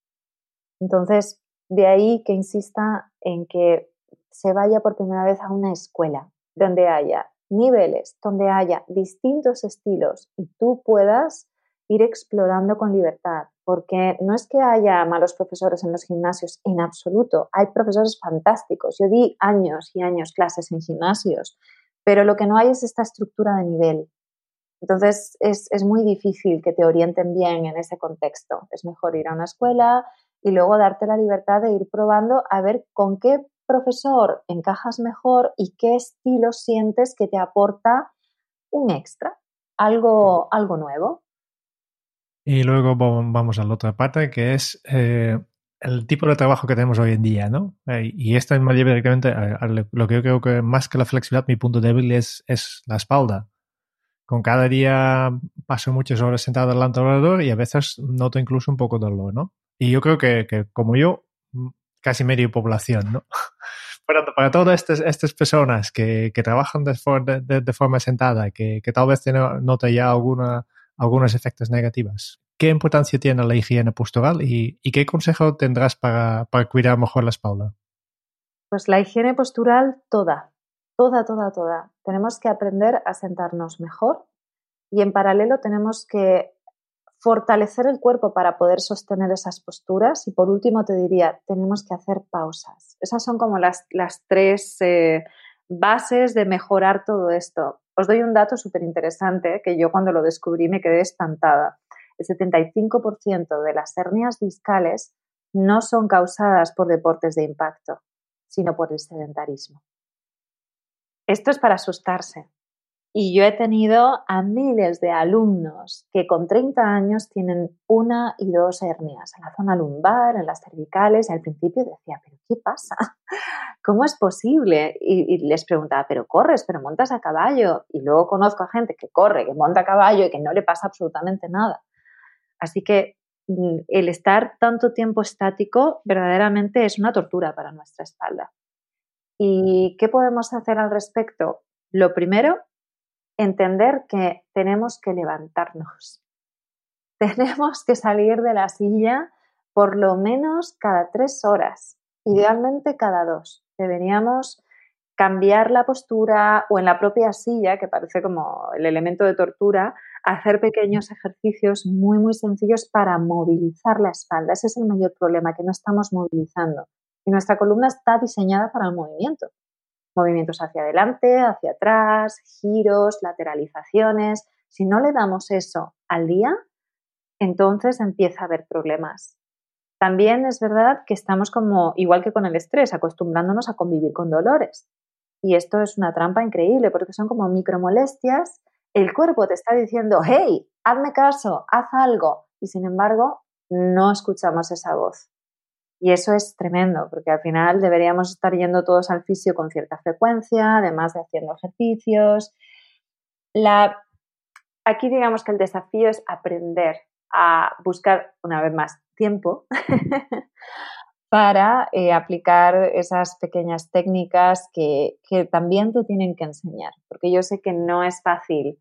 Entonces, de ahí que insista en que se vaya por primera vez a una escuela donde haya niveles, donde haya distintos estilos y tú puedas ir explorando con libertad, porque no es que haya malos profesores en los gimnasios, en absoluto, hay profesores fantásticos. Yo di años y años clases en gimnasios pero lo que no hay es esta estructura de nivel. Entonces es, muy difícil que te orienten bien en ese contexto. Es mejor ir a una escuela y luego darte la libertad de ir probando a ver con qué profesor encajas mejor y qué estilo sientes que te aporta un extra, algo, algo nuevo. Y luego vamos a la otra parte, que es eh, el tipo de trabajo que tenemos hoy en día, ¿no? Eh, y esto me lleva directamente a, lo que yo creo que más que la flexibilidad, mi punto débil es, es la espalda. Con cada día paso muchas horas sentado delante del ordenador y a veces noto incluso un poco de dolor, ¿no? Y yo creo que, que como yo, casi medio población, ¿no? (laughs) para, para todas estas, estas personas que, que trabajan de, de, de, forma sentada, que, que tal vez noten ya alguna, algunos efectos negativos, ¿Qué importancia tiene la higiene postural y, qué consejo tendrás para, cuidar mejor la espalda? Pues la higiene postural toda, toda, toda, toda. Tenemos que aprender a sentarnos mejor y en paralelo tenemos que fortalecer el cuerpo para poder sostener esas posturas y por último te diría, tenemos que hacer pausas. Esas son como las, las tres eh, bases de mejorar todo esto. Os doy un dato súper interesante que yo cuando lo descubrí me quedé espantada el 75% de las hernias discales no son causadas por deportes de impacto, sino por el sedentarismo. Esto es para asustarse. Y yo he tenido a miles de alumnos que con 30 años tienen una y dos hernias en la zona lumbar, en las cervicales, y al principio decía, pero ¿qué pasa? (laughs) ¿Cómo es posible? Y, y, les preguntaba, pero corres, pero montas a caballo. Y luego conozco a gente que corre, que monta a caballo y que no le pasa absolutamente nada. Así que mm, el estar tanto tiempo estático verdaderamente es una tortura para nuestra espalda. ¿Y qué podemos hacer al respecto? Lo primero, entender que tenemos que levantarnos. (laughs) Tenemos que salir de la silla por lo menos cada tres horas, idealmente cada dos. Deberíamos cambiar la postura o en la propia silla, que parece como el elemento de tortura, hacer pequeños ejercicios muy, muy sencillos para movilizar la espalda. Ese es el mayor problema, que no estamos movilizando. Y nuestra columna está diseñada para el movimiento. Movimientos hacia adelante, hacia atrás, giros, lateralizaciones. Si no le damos eso al día, entonces empieza a haber problemas. También es verdad que estamos como, igual que con el estrés, acostumbrándonos a convivir con dolores. Y esto es una trampa increíble porque son como micromolestias el cuerpo te está diciendo, hey, hazme caso, haz algo. Y sin embargo, no escuchamos esa voz. Y eso es tremendo, porque al final deberíamos estar yendo todos al fisio con cierta frecuencia, además de haciendo ejercicios. La... Aquí digamos que el desafío es aprender a buscar, una vez más, tiempo (laughs) para eh, aplicar esas pequeñas técnicas que, también te tienen que enseñar, porque yo sé que no es fácil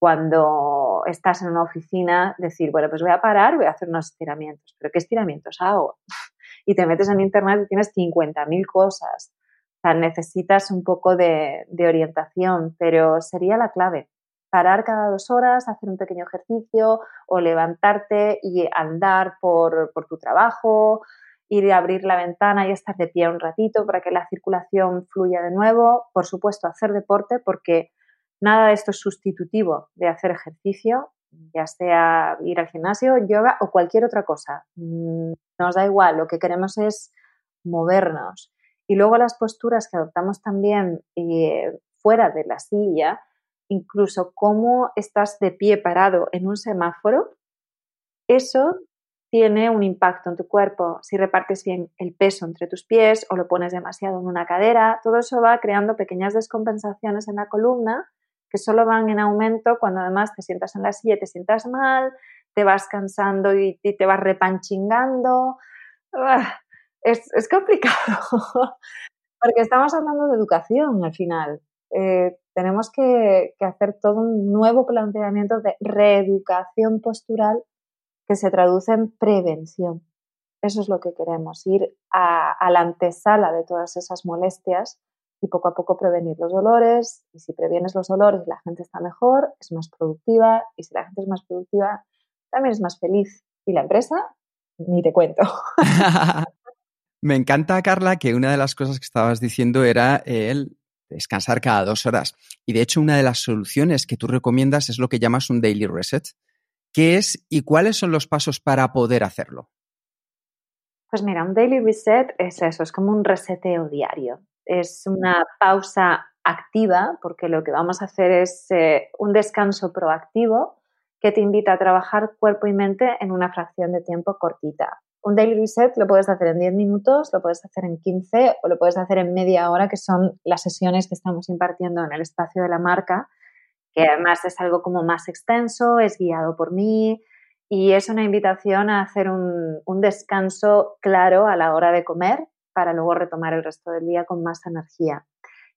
cuando estás en una oficina decir, bueno, pues voy a parar, voy a hacer unos estiramientos, pero ¿qué estiramientos hago? (laughs) Y te metes en internet y tienes 50.000 cosas. O sea, necesitas un poco de, orientación, pero sería la clave. Parar cada dos horas, hacer un pequeño ejercicio o levantarte y andar por, por tu trabajo, ir a abrir la ventana y estar de pie un ratito para que la circulación fluya de nuevo. Por supuesto, hacer deporte porque nada de esto es sustitutivo de hacer ejercicio, ya sea ir al gimnasio, yoga o cualquier otra cosa. Mm, nos da igual, lo que queremos es movernos. Y luego las posturas que adoptamos también eh, fuera de la silla incluso cómo estás de pie parado en un semáforo, eso tiene un impacto en tu cuerpo. Si repartes bien el peso entre tus pies o lo pones demasiado en una cadera, todo eso va creando pequeñas descompensaciones en la columna que solo van en aumento cuando además te sientas en la silla te sientas mal, te vas cansando y, te vas repanchingando. Ah, es, complicado, (laughs) porque estamos hablando de educación al final. Eh, tenemos que, hacer todo un nuevo planteamiento de reeducación postural que se traduce en prevención. Eso es lo que queremos, ir a, a la antesala de todas esas molestias y poco a poco prevenir los dolores. Y si previenes los dolores, la gente está mejor, es más productiva. Y si la gente es más productiva, también es más feliz. Y la empresa, ni te cuento. (laughs) Me encanta, Carla, que una de las cosas que estabas diciendo era el descansar cada dos horas. Y de hecho, una de las soluciones que tú recomiendas es lo que llamas un daily reset. ¿Qué es y cuáles son los pasos para poder hacerlo? Pues mira, un daily reset es eso, es como un reseteo diario es una pausa activa, porque lo que vamos a hacer es eh, un descanso proactivo que te invita a trabajar cuerpo y mente en una fracción de tiempo cortita. Un daily reset lo puedes hacer en 10 minutos, lo puedes hacer en 15 o lo puedes hacer en media hora, que son las sesiones que estamos impartiendo en el espacio de la marca, que además es algo como más extenso, es guiado por mí y es una invitación a hacer un descanso claro a la hora de comer para luego retomar el resto del día con más energía.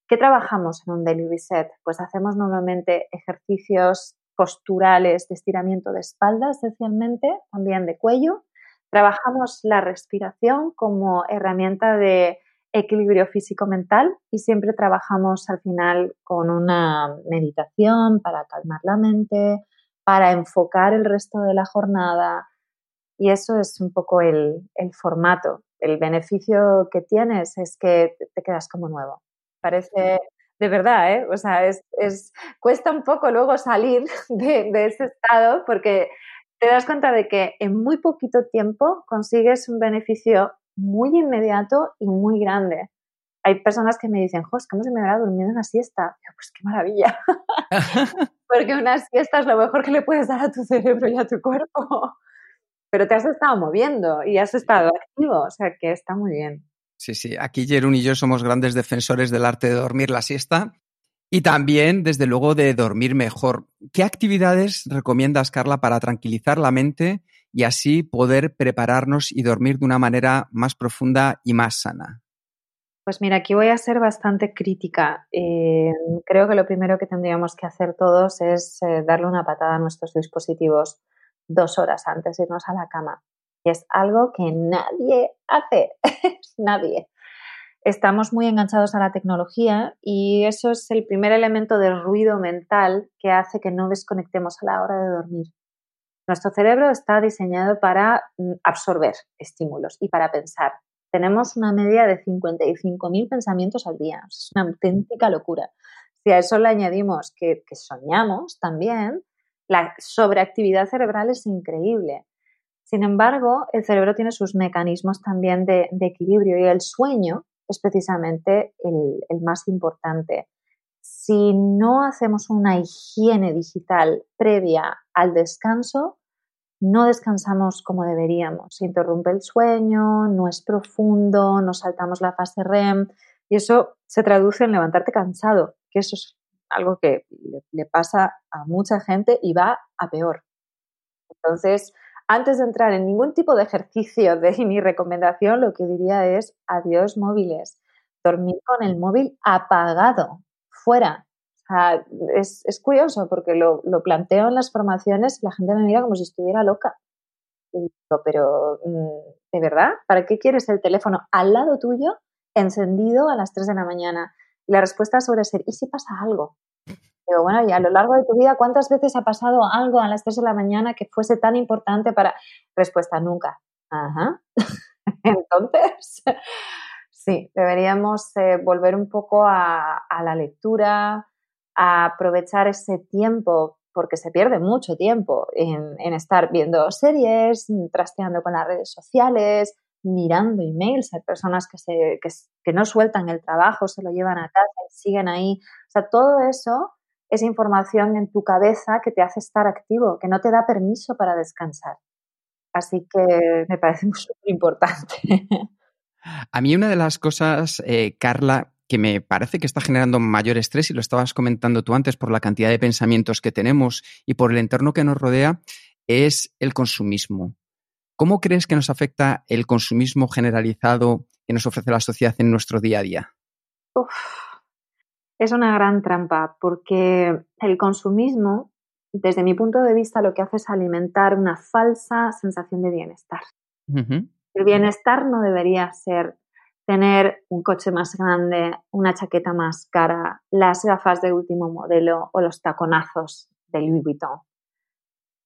¿Qué trabajamos en un daily reset? Pues hacemos normalmente ejercicios posturales de estiramiento de espalda, esencialmente, también de cuello. Trabajamos la respiración como herramienta de equilibrio físico-mental y siempre trabajamos al final con una meditación para calmar la mente, para enfocar el resto de la jornada. Y eso es un poco el, el formato el beneficio que tienes es que te quedas como nuevo. Parece de verdad, ¿eh? O sea, es, cuesta un poco luego salir (laughs) de, ese estado porque te das cuenta de que en muy poquito tiempo consigues un beneficio muy inmediato y muy grande. Hay personas que me dicen, Jos, ¿cómo se me habrá dormido una siesta? pues qué maravilla. (laughs) porque una siesta es lo mejor que le puedes dar a tu cerebro y a tu cuerpo pero te has estado moviendo y has estado activo, o sea que está muy bien. Sí, sí, aquí Jerún y yo somos grandes defensores del arte de dormir la siesta y también, desde luego, de dormir mejor. ¿Qué actividades recomiendas, Carla, para tranquilizar la mente y así poder prepararnos y dormir de una manera más profunda y más sana? Pues mira, aquí voy a ser bastante crítica. Eh, creo que lo primero que tendríamos que hacer todos es eh, darle una patada a nuestros dispositivos dos horas antes de irnos a la cama. Y es algo que nadie hace, (laughs) nadie. Estamos muy enganchados a la tecnología y eso es el primer elemento de ruido mental que hace que no desconectemos a la hora de dormir. Nuestro cerebro está diseñado para mm, absorber estímulos y para pensar. Tenemos una media de 55.000 pensamientos al día. Es una auténtica locura. Si a eso le añadimos que, que soñamos también, la sobreactividad cerebral es increíble. Sin embargo, el cerebro tiene sus mecanismos también de, equilibrio y el sueño es precisamente el, más importante. Si no hacemos una higiene digital previa al descanso, no descansamos como deberíamos. Se interrumpe el sueño, no es profundo, no saltamos la fase REM y eso se traduce en levantarte cansado, que eso es algo que le, pasa a mucha gente y va a peor. Entonces, antes de entrar en ningún tipo de ejercicio de (laughs) mi recomendación, lo que diría es adiós móviles. Dormir con el móvil apagado, fuera. es, curioso porque lo, planteo en las formaciones y la gente me mira como si estuviera loca. Y digo, pero mm, ¿de verdad? ¿Para qué quieres el teléfono al lado tuyo encendido a las 3 de la mañana? Y la respuesta suele ser, ¿y si pasa algo? Digo, bueno, y a lo largo de tu vida, ¿cuántas veces ha pasado algo a las 3 de la mañana que fuese tan importante para... Respuesta, nunca. Ajá. (laughs) Entonces, sí, deberíamos eh, volver un poco a, la lectura, a aprovechar ese tiempo, porque se pierde mucho tiempo en, estar viendo series, trasteando con las redes sociales, mirando emails. Hay personas que, se, que, que no sueltan el trabajo, se lo llevan a casa y siguen ahí. O sea, todo eso es información en tu cabeza que te hace estar activo, que no te da permiso para descansar. Así que me parece (laughs) muy importante. A mí una de las cosas, eh, Carla, que me parece que está generando mayor estrés, y lo estabas comentando tú antes por la cantidad de pensamientos que tenemos y por el entorno que nos rodea, es el consumismo. ¿Cómo crees que nos afecta el consumismo generalizado que nos ofrece la sociedad en nuestro día a día? es una gran trampa porque el consumismo, desde mi punto de vista, lo que hace es alimentar una falsa sensación de bienestar. El bienestar no debería ser tener un coche más grande, una chaqueta más cara, las gafas de último modelo o los taconazos de Louis Vuitton.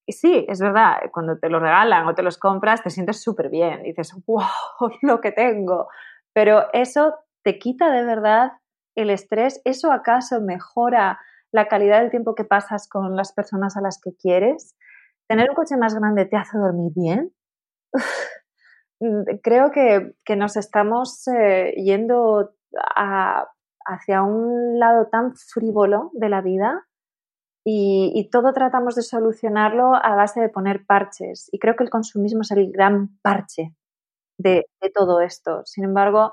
Y sí, es verdad, cuando te lo regalan o te los compras te sientes súper bien, dices, wow, (laughs) lo que tengo. Pero eso te quita de verdad el estrés, ¿eso acaso mejora la calidad del tiempo que pasas con las personas a las que quieres? ¿Tener un coche más grande te hace dormir bien? (laughs) Creo que, nos estamos eh, yendo hacia un lado tan frívolo de la vida y, todo tratamos de solucionarlo a base de poner parches. Y creo que el consumismo es el gran parche de todo esto. Sin embargo,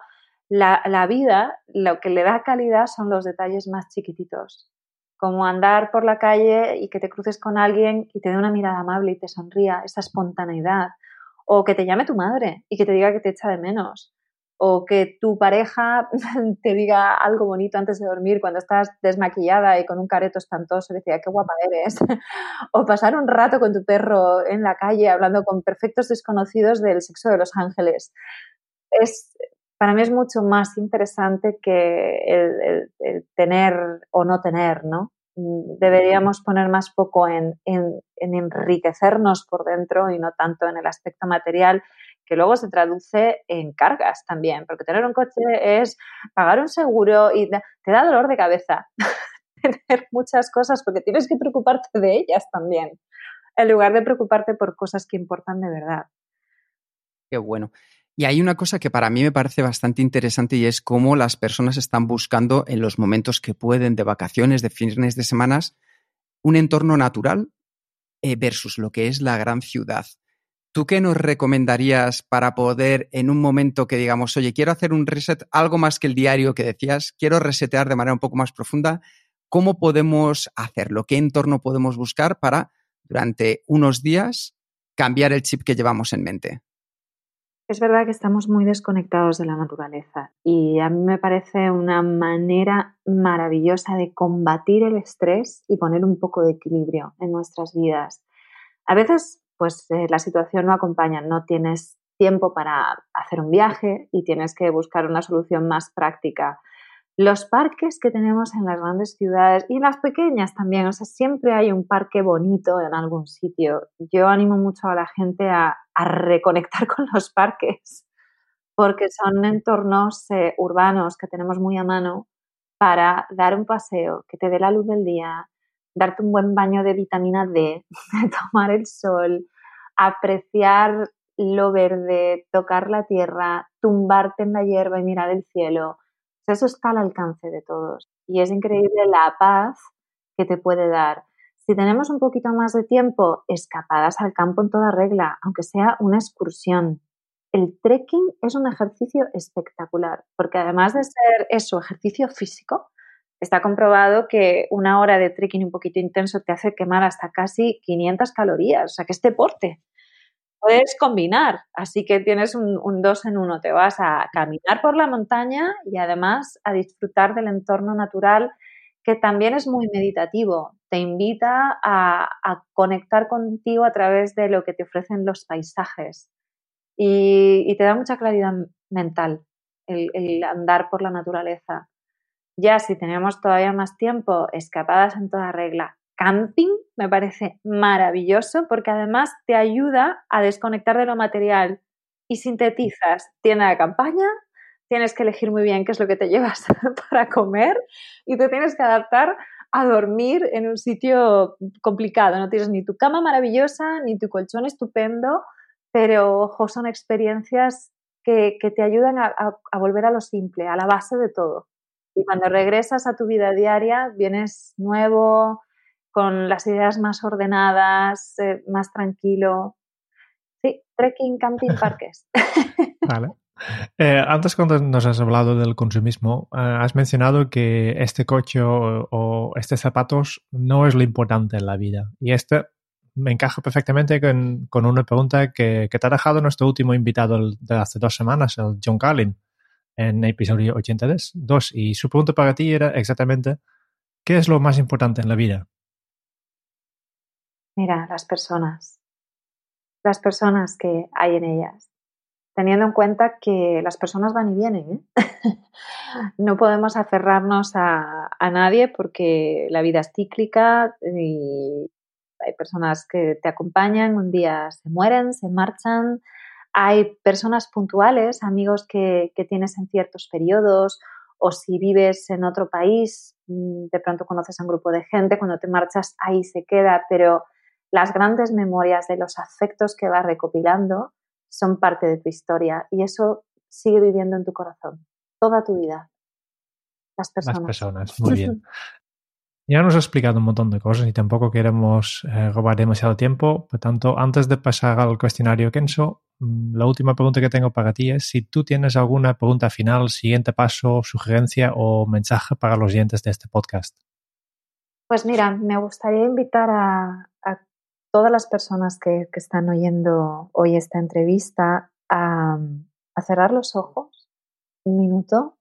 la, vida, lo que le da calidad son los detalles más chiquititos, como andar por la calle y que te cruces con alguien y te dé una mirada amable y te sonría, esa espontaneidad, o que te llame tu madre y que te diga que te echa de menos, o que tu pareja (laughs) te diga algo bonito antes de dormir cuando estás desmaquillada y con un careto espantoso y decía, qué guapa eres, (laughs) o pasar un rato con tu perro en la calle hablando con perfectos desconocidos del sexo de los ángeles. Es, para mí es mucho más interesante que el, tener o no tener, ¿no? Mm, deberíamos poner más poco en, enriquecernos por dentro y no tanto en el aspecto material, que luego se traduce en cargas también, porque tener un coche es pagar un seguro y te da dolor de cabeza (laughs) tener muchas cosas porque tienes que preocuparte de ellas también, en lugar de preocuparte por cosas que importan de verdad. Qué bueno. Y hay una cosa que para mí me parece bastante interesante y es cómo las personas están buscando en los momentos que pueden de vacaciones, de fines de semanas, un entorno natural eh, versus lo que es la gran ciudad. ¿Tú qué nos recomendarías para poder en un momento que digamos, oye, quiero hacer un reset, algo más que el diario que decías, quiero resetear de manera un poco más profunda? ¿Cómo podemos hacerlo? ¿Qué entorno podemos buscar para durante unos días cambiar el chip que llevamos en mente? Es verdad que estamos muy desconectados de la naturaleza y a mí me parece una manera maravillosa de combatir el estrés y poner un poco de equilibrio en nuestras vidas. A veces, pues eh, la situación no acompaña, no tienes tiempo para hacer un viaje y tienes que buscar una solución más práctica los parques que tenemos en las grandes ciudades y en las pequeñas también, o sea, siempre hay un parque bonito en algún sitio. Yo animo mucho a la gente a, reconectar (laughs) con los parques, porque son entornos eh, urbanos que tenemos muy a mano para dar un paseo, que te dé la luz del día, darte un buen baño de vitamina D, (laughs) tomar el sol, apreciar lo verde, tocar la tierra, tumbarte en la hierba y mirar el cielo eso está al alcance de todos y es increíble la paz que te puede dar. Si tenemos un poquito más de tiempo, escapadas al campo en toda regla, aunque sea una excursión. El trekking es un ejercicio espectacular, porque además de ser eso, ejercicio físico, está comprobado que una hora de trekking un poquito intenso te hace quemar hasta casi 500 calorías, o sea que es deporte puedes combinar, así que tienes un, dos en uno, te vas a caminar por la montaña y además a disfrutar del entorno natural que también es muy meditativo, te invita a, conectar contigo a través de lo que te ofrecen los paisajes y, te da mucha claridad mental el andar por la naturaleza. Ya si tenemos todavía más tiempo, escapadas en toda regla, camping me parece maravilloso porque además te ayuda a desconectar de lo material y sintetizas tienda de campaña, tienes que elegir muy bien qué es lo que te llevas (laughs) para comer y te tienes que adaptar a dormir en un sitio complicado. No tienes ni tu cama maravillosa, ni tu colchón estupendo, pero ojo, son experiencias que, te ayudan a volver a lo simple, a la base de todo. Y cuando regresas a tu vida diaria, vienes nuevo, con las ideas más ordenadas, eh, más tranquilo. Sí, trekking, camping, (laughs) parques. vale. Eh, antes cuando nos has hablado del consumismo, eh, has mencionado que este coche o, estos zapatos no es lo importante en la vida. Y este me encaja perfectamente con, una pregunta que, que, te ha dejado nuestro último invitado de hace dos semanas, el John Carlin, en el episodio 82. Y su pregunta para ti era exactamente, ¿qué es lo más importante en la vida? Mira, las personas. Las personas que hay en ellas teniendo en cuenta que las personas van y vienen. ¿eh? (laughs) no podemos aferrarnos a, nadie porque la vida es cíclica y hay personas que te acompañan, un día se mueren, se marchan. Hay personas puntuales, amigos que, que tienes en ciertos periodos o si vives en otro país, mm, de pronto conoces a un grupo de gente, cuando te marchas ahí se queda, pero las grandes memorias de los afectos que vas recopilando son parte de tu historia y eso sigue viviendo en tu corazón toda tu vida. Las personas. Las personas, muy bien. Ya nos has explicado un montón de cosas y tampoco queremos eh, robar demasiado tiempo. Por tanto, antes de pasar al cuestionario Kenso, mm, la última pregunta que tengo para ti es si tú tienes alguna pregunta final, siguiente paso, sugerencia o mensaje para los oyentes de este podcast. Pues mira, me gustaría invitar a, todas las personas que, están oyendo hoy esta entrevista a, cerrar los ojos un minuto,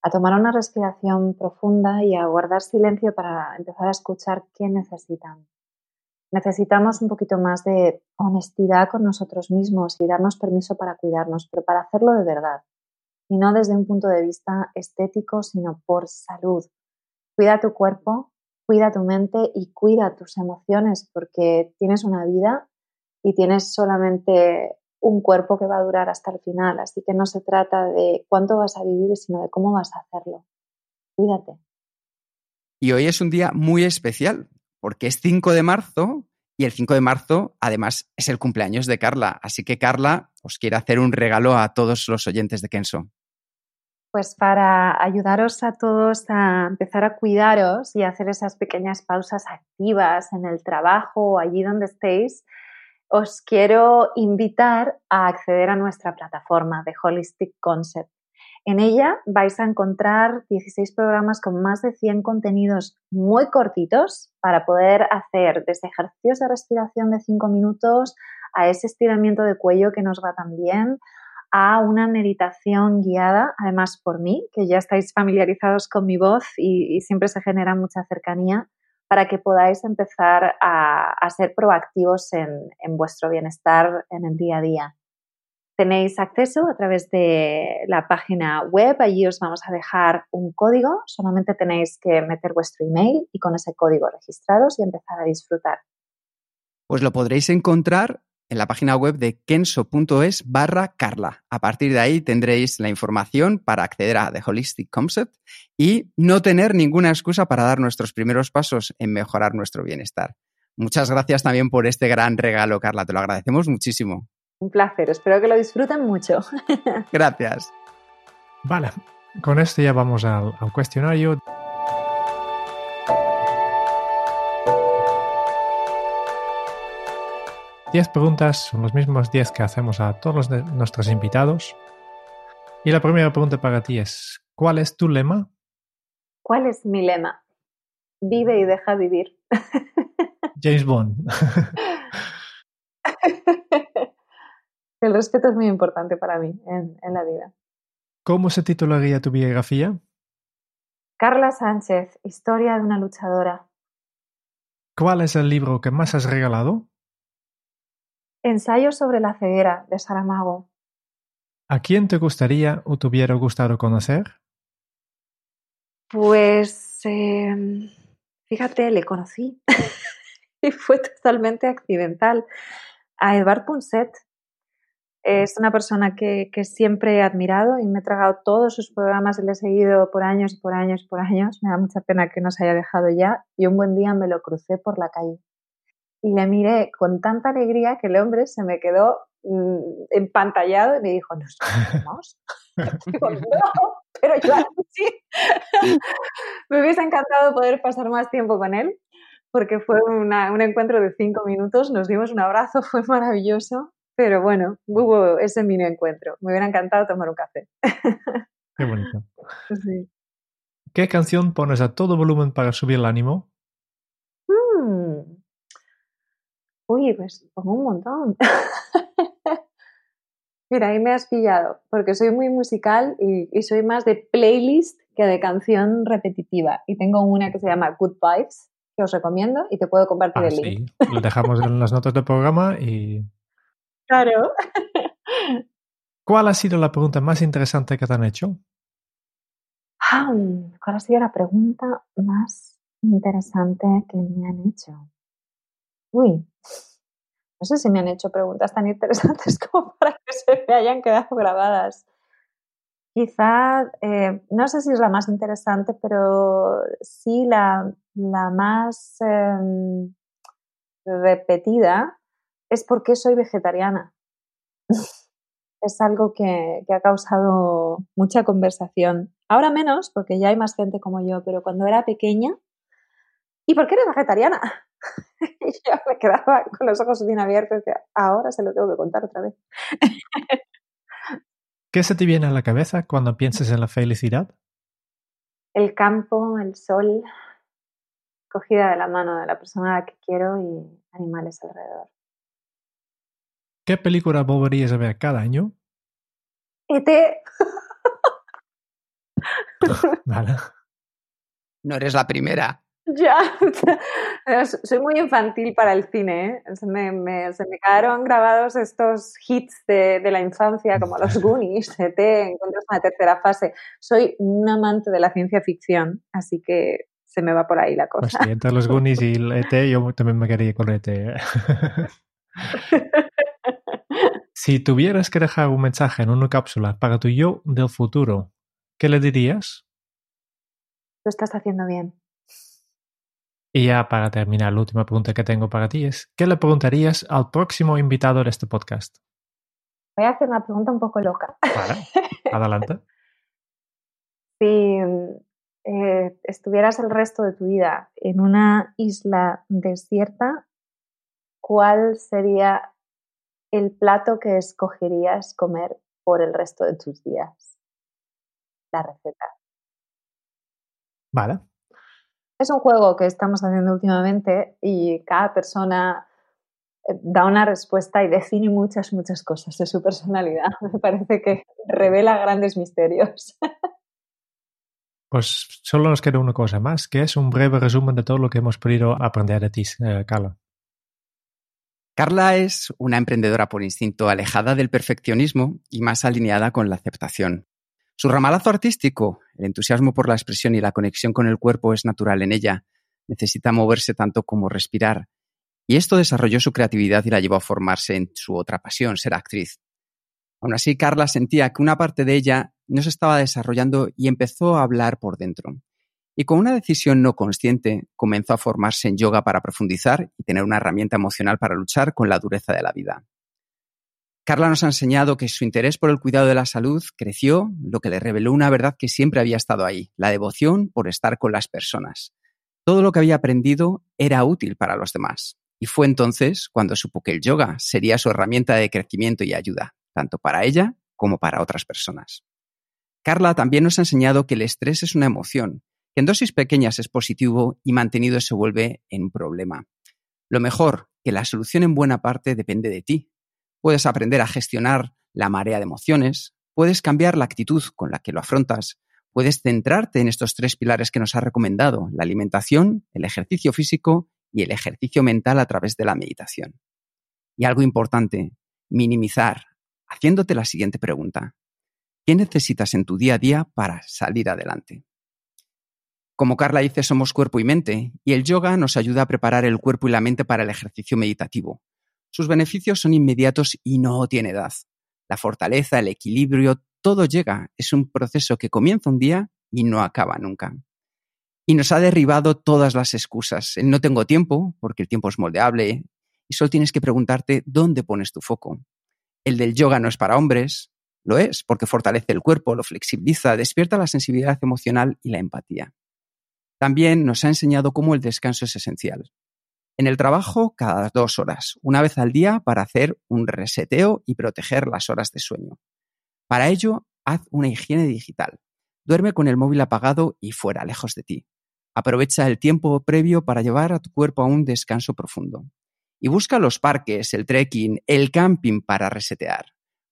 a tomar una respiración profunda y a guardar silencio para empezar a escuchar qué necesitan. Necesitamos un poquito más de honestidad con nosotros mismos y darnos permiso para cuidarnos, pero para hacerlo de verdad y no desde un punto de vista estético, sino por salud. Cuida tu cuerpo, cuida tu mente y cuida tus emociones porque tienes una vida y tienes solamente un cuerpo que va a durar hasta el final. Así que no se trata de cuánto vas a vivir, sino de cómo vas a hacerlo. Cuídate. Y hoy es un día muy especial porque es 5 de marzo y el 5 de marzo además es el cumpleaños de Carla. Así que Carla os quiere hacer un regalo a todos los oyentes de Kenso. Pues para ayudaros a todos a empezar a cuidaros y hacer esas pequeñas pausas activas en el trabajo o allí donde estéis, os quiero invitar a acceder a nuestra plataforma de Holistic Concept. En ella vais a encontrar 16 programas con más de 100 contenidos muy cortitos para poder hacer desde ejercicios de respiración de 5 minutos a ese estiramiento de cuello que nos va tan bien, a una meditación guiada, además por mí, que ya estáis familiarizados con mi voz y, siempre se genera mucha cercanía, para que podáis empezar a, ser proactivos en, en, vuestro bienestar en el día a día. Tenéis acceso a través de la página web, allí os vamos a dejar un código, solamente tenéis que meter vuestro email y con ese código registraros y empezar a disfrutar. Pues lo podréis encontrar en la página web de kenso.es barra Carla. A partir de ahí tendréis la información para acceder a The Holistic Concept y no tener ninguna excusa para dar nuestros primeros pasos en mejorar nuestro bienestar. Muchas gracias también por este gran regalo, Carla. Te lo agradecemos muchísimo. Un placer. Espero que lo disfruten mucho. (laughs) gracias. Vale, con esto ya vamos al, al cuestionario. 10 preguntas son los mismos 10 que hacemos a todos nuestros invitados. Y la primera pregunta para ti es, ¿cuál es tu lema? ¿Cuál es mi lema? Vive y deja vivir. (laughs) James Bond. (laughs) El respeto es muy importante para mí en, en la vida. ¿Cómo se titularía tu biografía? Carla Sánchez, Historia de una luchadora. ¿Cuál es el libro que más has regalado? Ensayo sobre la ceguera de Saramago. ¿A quién te gustaría o te hubiera gustado conocer? Pues, em, fíjate, le conocí (laughs) y fue totalmente accidental. A Edvard Punset. Es una persona que, que, siempre he admirado y me he tragado todos sus programas y le he seguido por años y por años y por años. Me da mucha pena que nos haya dejado ya y un buen día me lo crucé por la calle y le miré con tanta alegría que el hombre se me quedó mm, empantallado y me dijo, ¿nos conocemos? (laughs) Digo, no, pero yo sí. Me hubiese encantado poder pasar más tiempo con él, porque fue un encuentro de cinco minutos, nos dimos un abrazo, (laughs) fue maravilloso, pero bueno, hubo ese mini encuentro. Me hubiera encantado tomar un café. Qué bonito. (laughs) ¿Qué canción pones a todo volumen para subir el ánimo? Uy, pues pongo un montón. (laughs) Mira, ahí me has pillado, porque soy muy musical y, soy más de playlist que de canción repetitiva. Y tengo una que se llama Good Vibes, que os recomiendo y te puedo compartir ah, el link. Sí, lo dejamos en las notas del programa y... (laughs) Claro. ¿Cuál ha sido la pregunta más interesante que te han hecho? Ah, ¿Cuál ha sido la pregunta más interesante que me han hecho? Uy, no sé si me han hecho preguntas tan interesantes (laughs) como para que se me hayan quedado grabadas. Quizá, eh, no sé si es la más interesante, pero sí la, más em, repetida es por qué soy vegetariana. (laughs) es algo que, que, ha causado mucha conversación. Ahora menos, porque ya hay más gente como yo, pero cuando era pequeña, ¿y por qué eres vegetariana? (laughs) y yo me quedaba con los ojos bien abiertos y ahora se lo tengo que contar otra vez. (laughs) ¿Qué se te viene a la cabeza cuando piensas en la felicidad? El campo, el sol, cogida de la mano de la persona que quiero y animales alrededor. ¿Qué película volverías a ver cada año? E.T. (laughs) vale. No eres la primera. (laughs) Ya, soy muy infantil para el cine. ¿eh? Se, me, se, me, quedaron grabados estos hits de, de la infancia, como los (laughs) Goonies, ET, Encuentros en la tercera fase. Soy un amante de la ciencia ficción, así que se me va por ahí la cosa. Pues entre los Goonies y el (laughs) ET, yo también me quedaría con ET. ¿eh? si tuvieras que dejar un mensaje en una cápsula para tu yo del futuro, ¿qué le dirías? Lo estás haciendo bien. Y ya para terminar, la última pregunta que tengo para ti es, ¿qué le preguntarías al próximo invitado de este podcast? Voy a hacer una pregunta un poco loca. Vale, (laughs) adelante. si eh, estuvieras el resto de tu vida en una isla desierta, ¿cuál sería el plato que escogerías comer por el resto de tus días? La receta. Vale, es un juego que estamos haciendo últimamente y cada persona eh, da una respuesta y define muchas, muchas cosas de su personalidad. (laughs) Me parece que revela grandes misterios. Pues solo nos queda una cosa más, que es un breve resumen de todo lo que hemos podido aprender de ti, eh, Carla. Carla es una emprendedora por instinto alejada del perfeccionismo y más alineada con la aceptación. Su ramalazo artístico, el entusiasmo por la expresión y la conexión con el cuerpo es natural en ella. Necesita moverse tanto como respirar. Y esto desarrolló su creatividad y la llevó a formarse en su otra pasión, ser actriz. Aún así, Carla sentía que una parte de ella no se estaba desarrollando y empezó a hablar por dentro. Y con una decisión no consciente, comenzó a formarse en yoga para profundizar y tener una herramienta emocional para luchar con la dureza de la vida. Carla nos ha enseñado que su interés por el cuidado de la salud creció, lo que le reveló una verdad que siempre había estado ahí, la devoción por estar con las personas. Todo lo que había aprendido era útil para los demás. Y fue entonces cuando supo que el yoga sería su herramienta de crecimiento y ayuda, tanto para ella como para otras personas. Carla también nos ha enseñado que el estrés es una emoción, que en dosis pequeñas es positivo y mantenido se vuelve en problema. Lo mejor, que la solución en buena parte depende de ti, Puedes aprender a gestionar la marea de emociones, puedes cambiar la actitud con la que lo afrontas, puedes centrarte en estos tres pilares que nos ha recomendado, la alimentación, el ejercicio físico y el ejercicio mental a través de la meditación. Y algo importante, minimizar, haciéndote la siguiente pregunta. ¿Qué necesitas en tu día a día para salir adelante? Como Carla dice, somos cuerpo y mente, y el yoga nos ayuda a preparar el cuerpo y la mente para el ejercicio meditativo, sus beneficios son inmediatos y no tiene edad. La fortaleza, el equilibrio, todo llega. Es un proceso que comienza un día y no acaba nunca. Y nos ha derribado todas las excusas. no tengo tiempo, porque el tiempo es moldeable, y solo tienes que preguntarte dónde pones tu foco. El del yoga no es para hombres, Lo es, porque fortalece el cuerpo, lo flexibiliza, despierta la sensibilidad emocional y la empatía. También nos ha enseñado cómo el descanso es esencial. En el trabajo, cada dos horas, una vez al día para hacer un reseteo y proteger las horas de sueño. Para ello, haz una higiene digital. Duerme con el móvil apagado y fuera, lejos de ti. Aprovecha el tiempo previo para llevar a tu cuerpo a un descanso profundo. Y busca los parques, el trekking, el camping para resetear.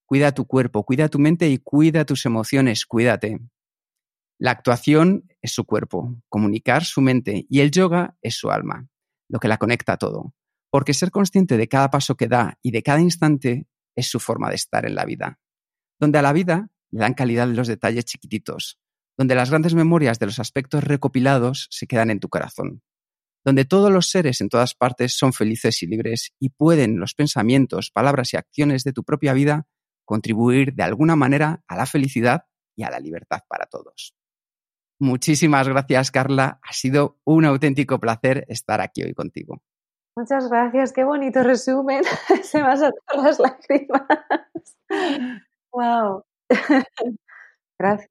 Cuida tu cuerpo, cuida tu mente y cuida tus emociones, cuídate. La actuación es su cuerpo, comunicar su mente y el yoga es su alma, lo que la conecta a todo. Porque ser consciente de cada paso que da y de cada instante es su forma de estar en la vida. Donde a la vida le dan calidad los detalles chiquititos, donde las grandes memorias de los aspectos recopilados se quedan en tu corazón, donde todos los seres en todas partes son felices y libres y pueden los pensamientos, palabras y acciones de tu propia vida contribuir de alguna manera a la felicidad y a la libertad para todos. Muchísimas gracias, Carla. Ha sido un auténtico placer estar aquí hoy contigo. Muchas gracias, qué bonito resumen. (laughs) Se me han saltado las lágrimas. Wow. (laughs) Gracias.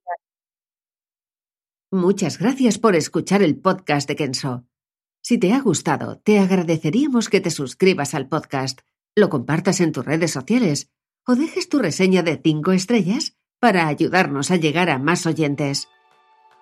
Muchas gracias por escuchar el podcast de Kenso. Si te ha gustado, te agradeceríamos que te suscribas al podcast, lo compartas en tus redes sociales o dejes tu reseña de 5 estrellas para ayudarnos a llegar a más oyentes.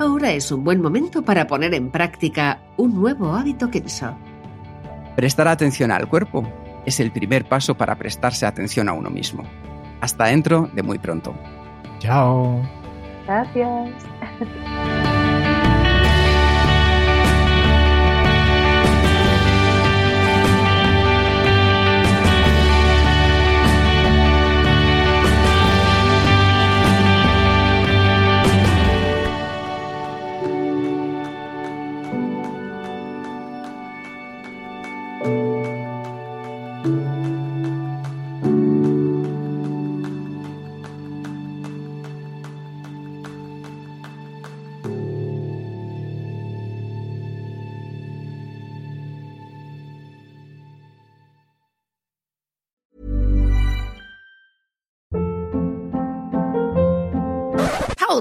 ahora es un buen momento para poner en práctica un nuevo hábito Kenso. Prestar atención al cuerpo es el primer paso para prestarse atención a uno mismo. Hasta dentro de muy pronto. Chao. Gracias.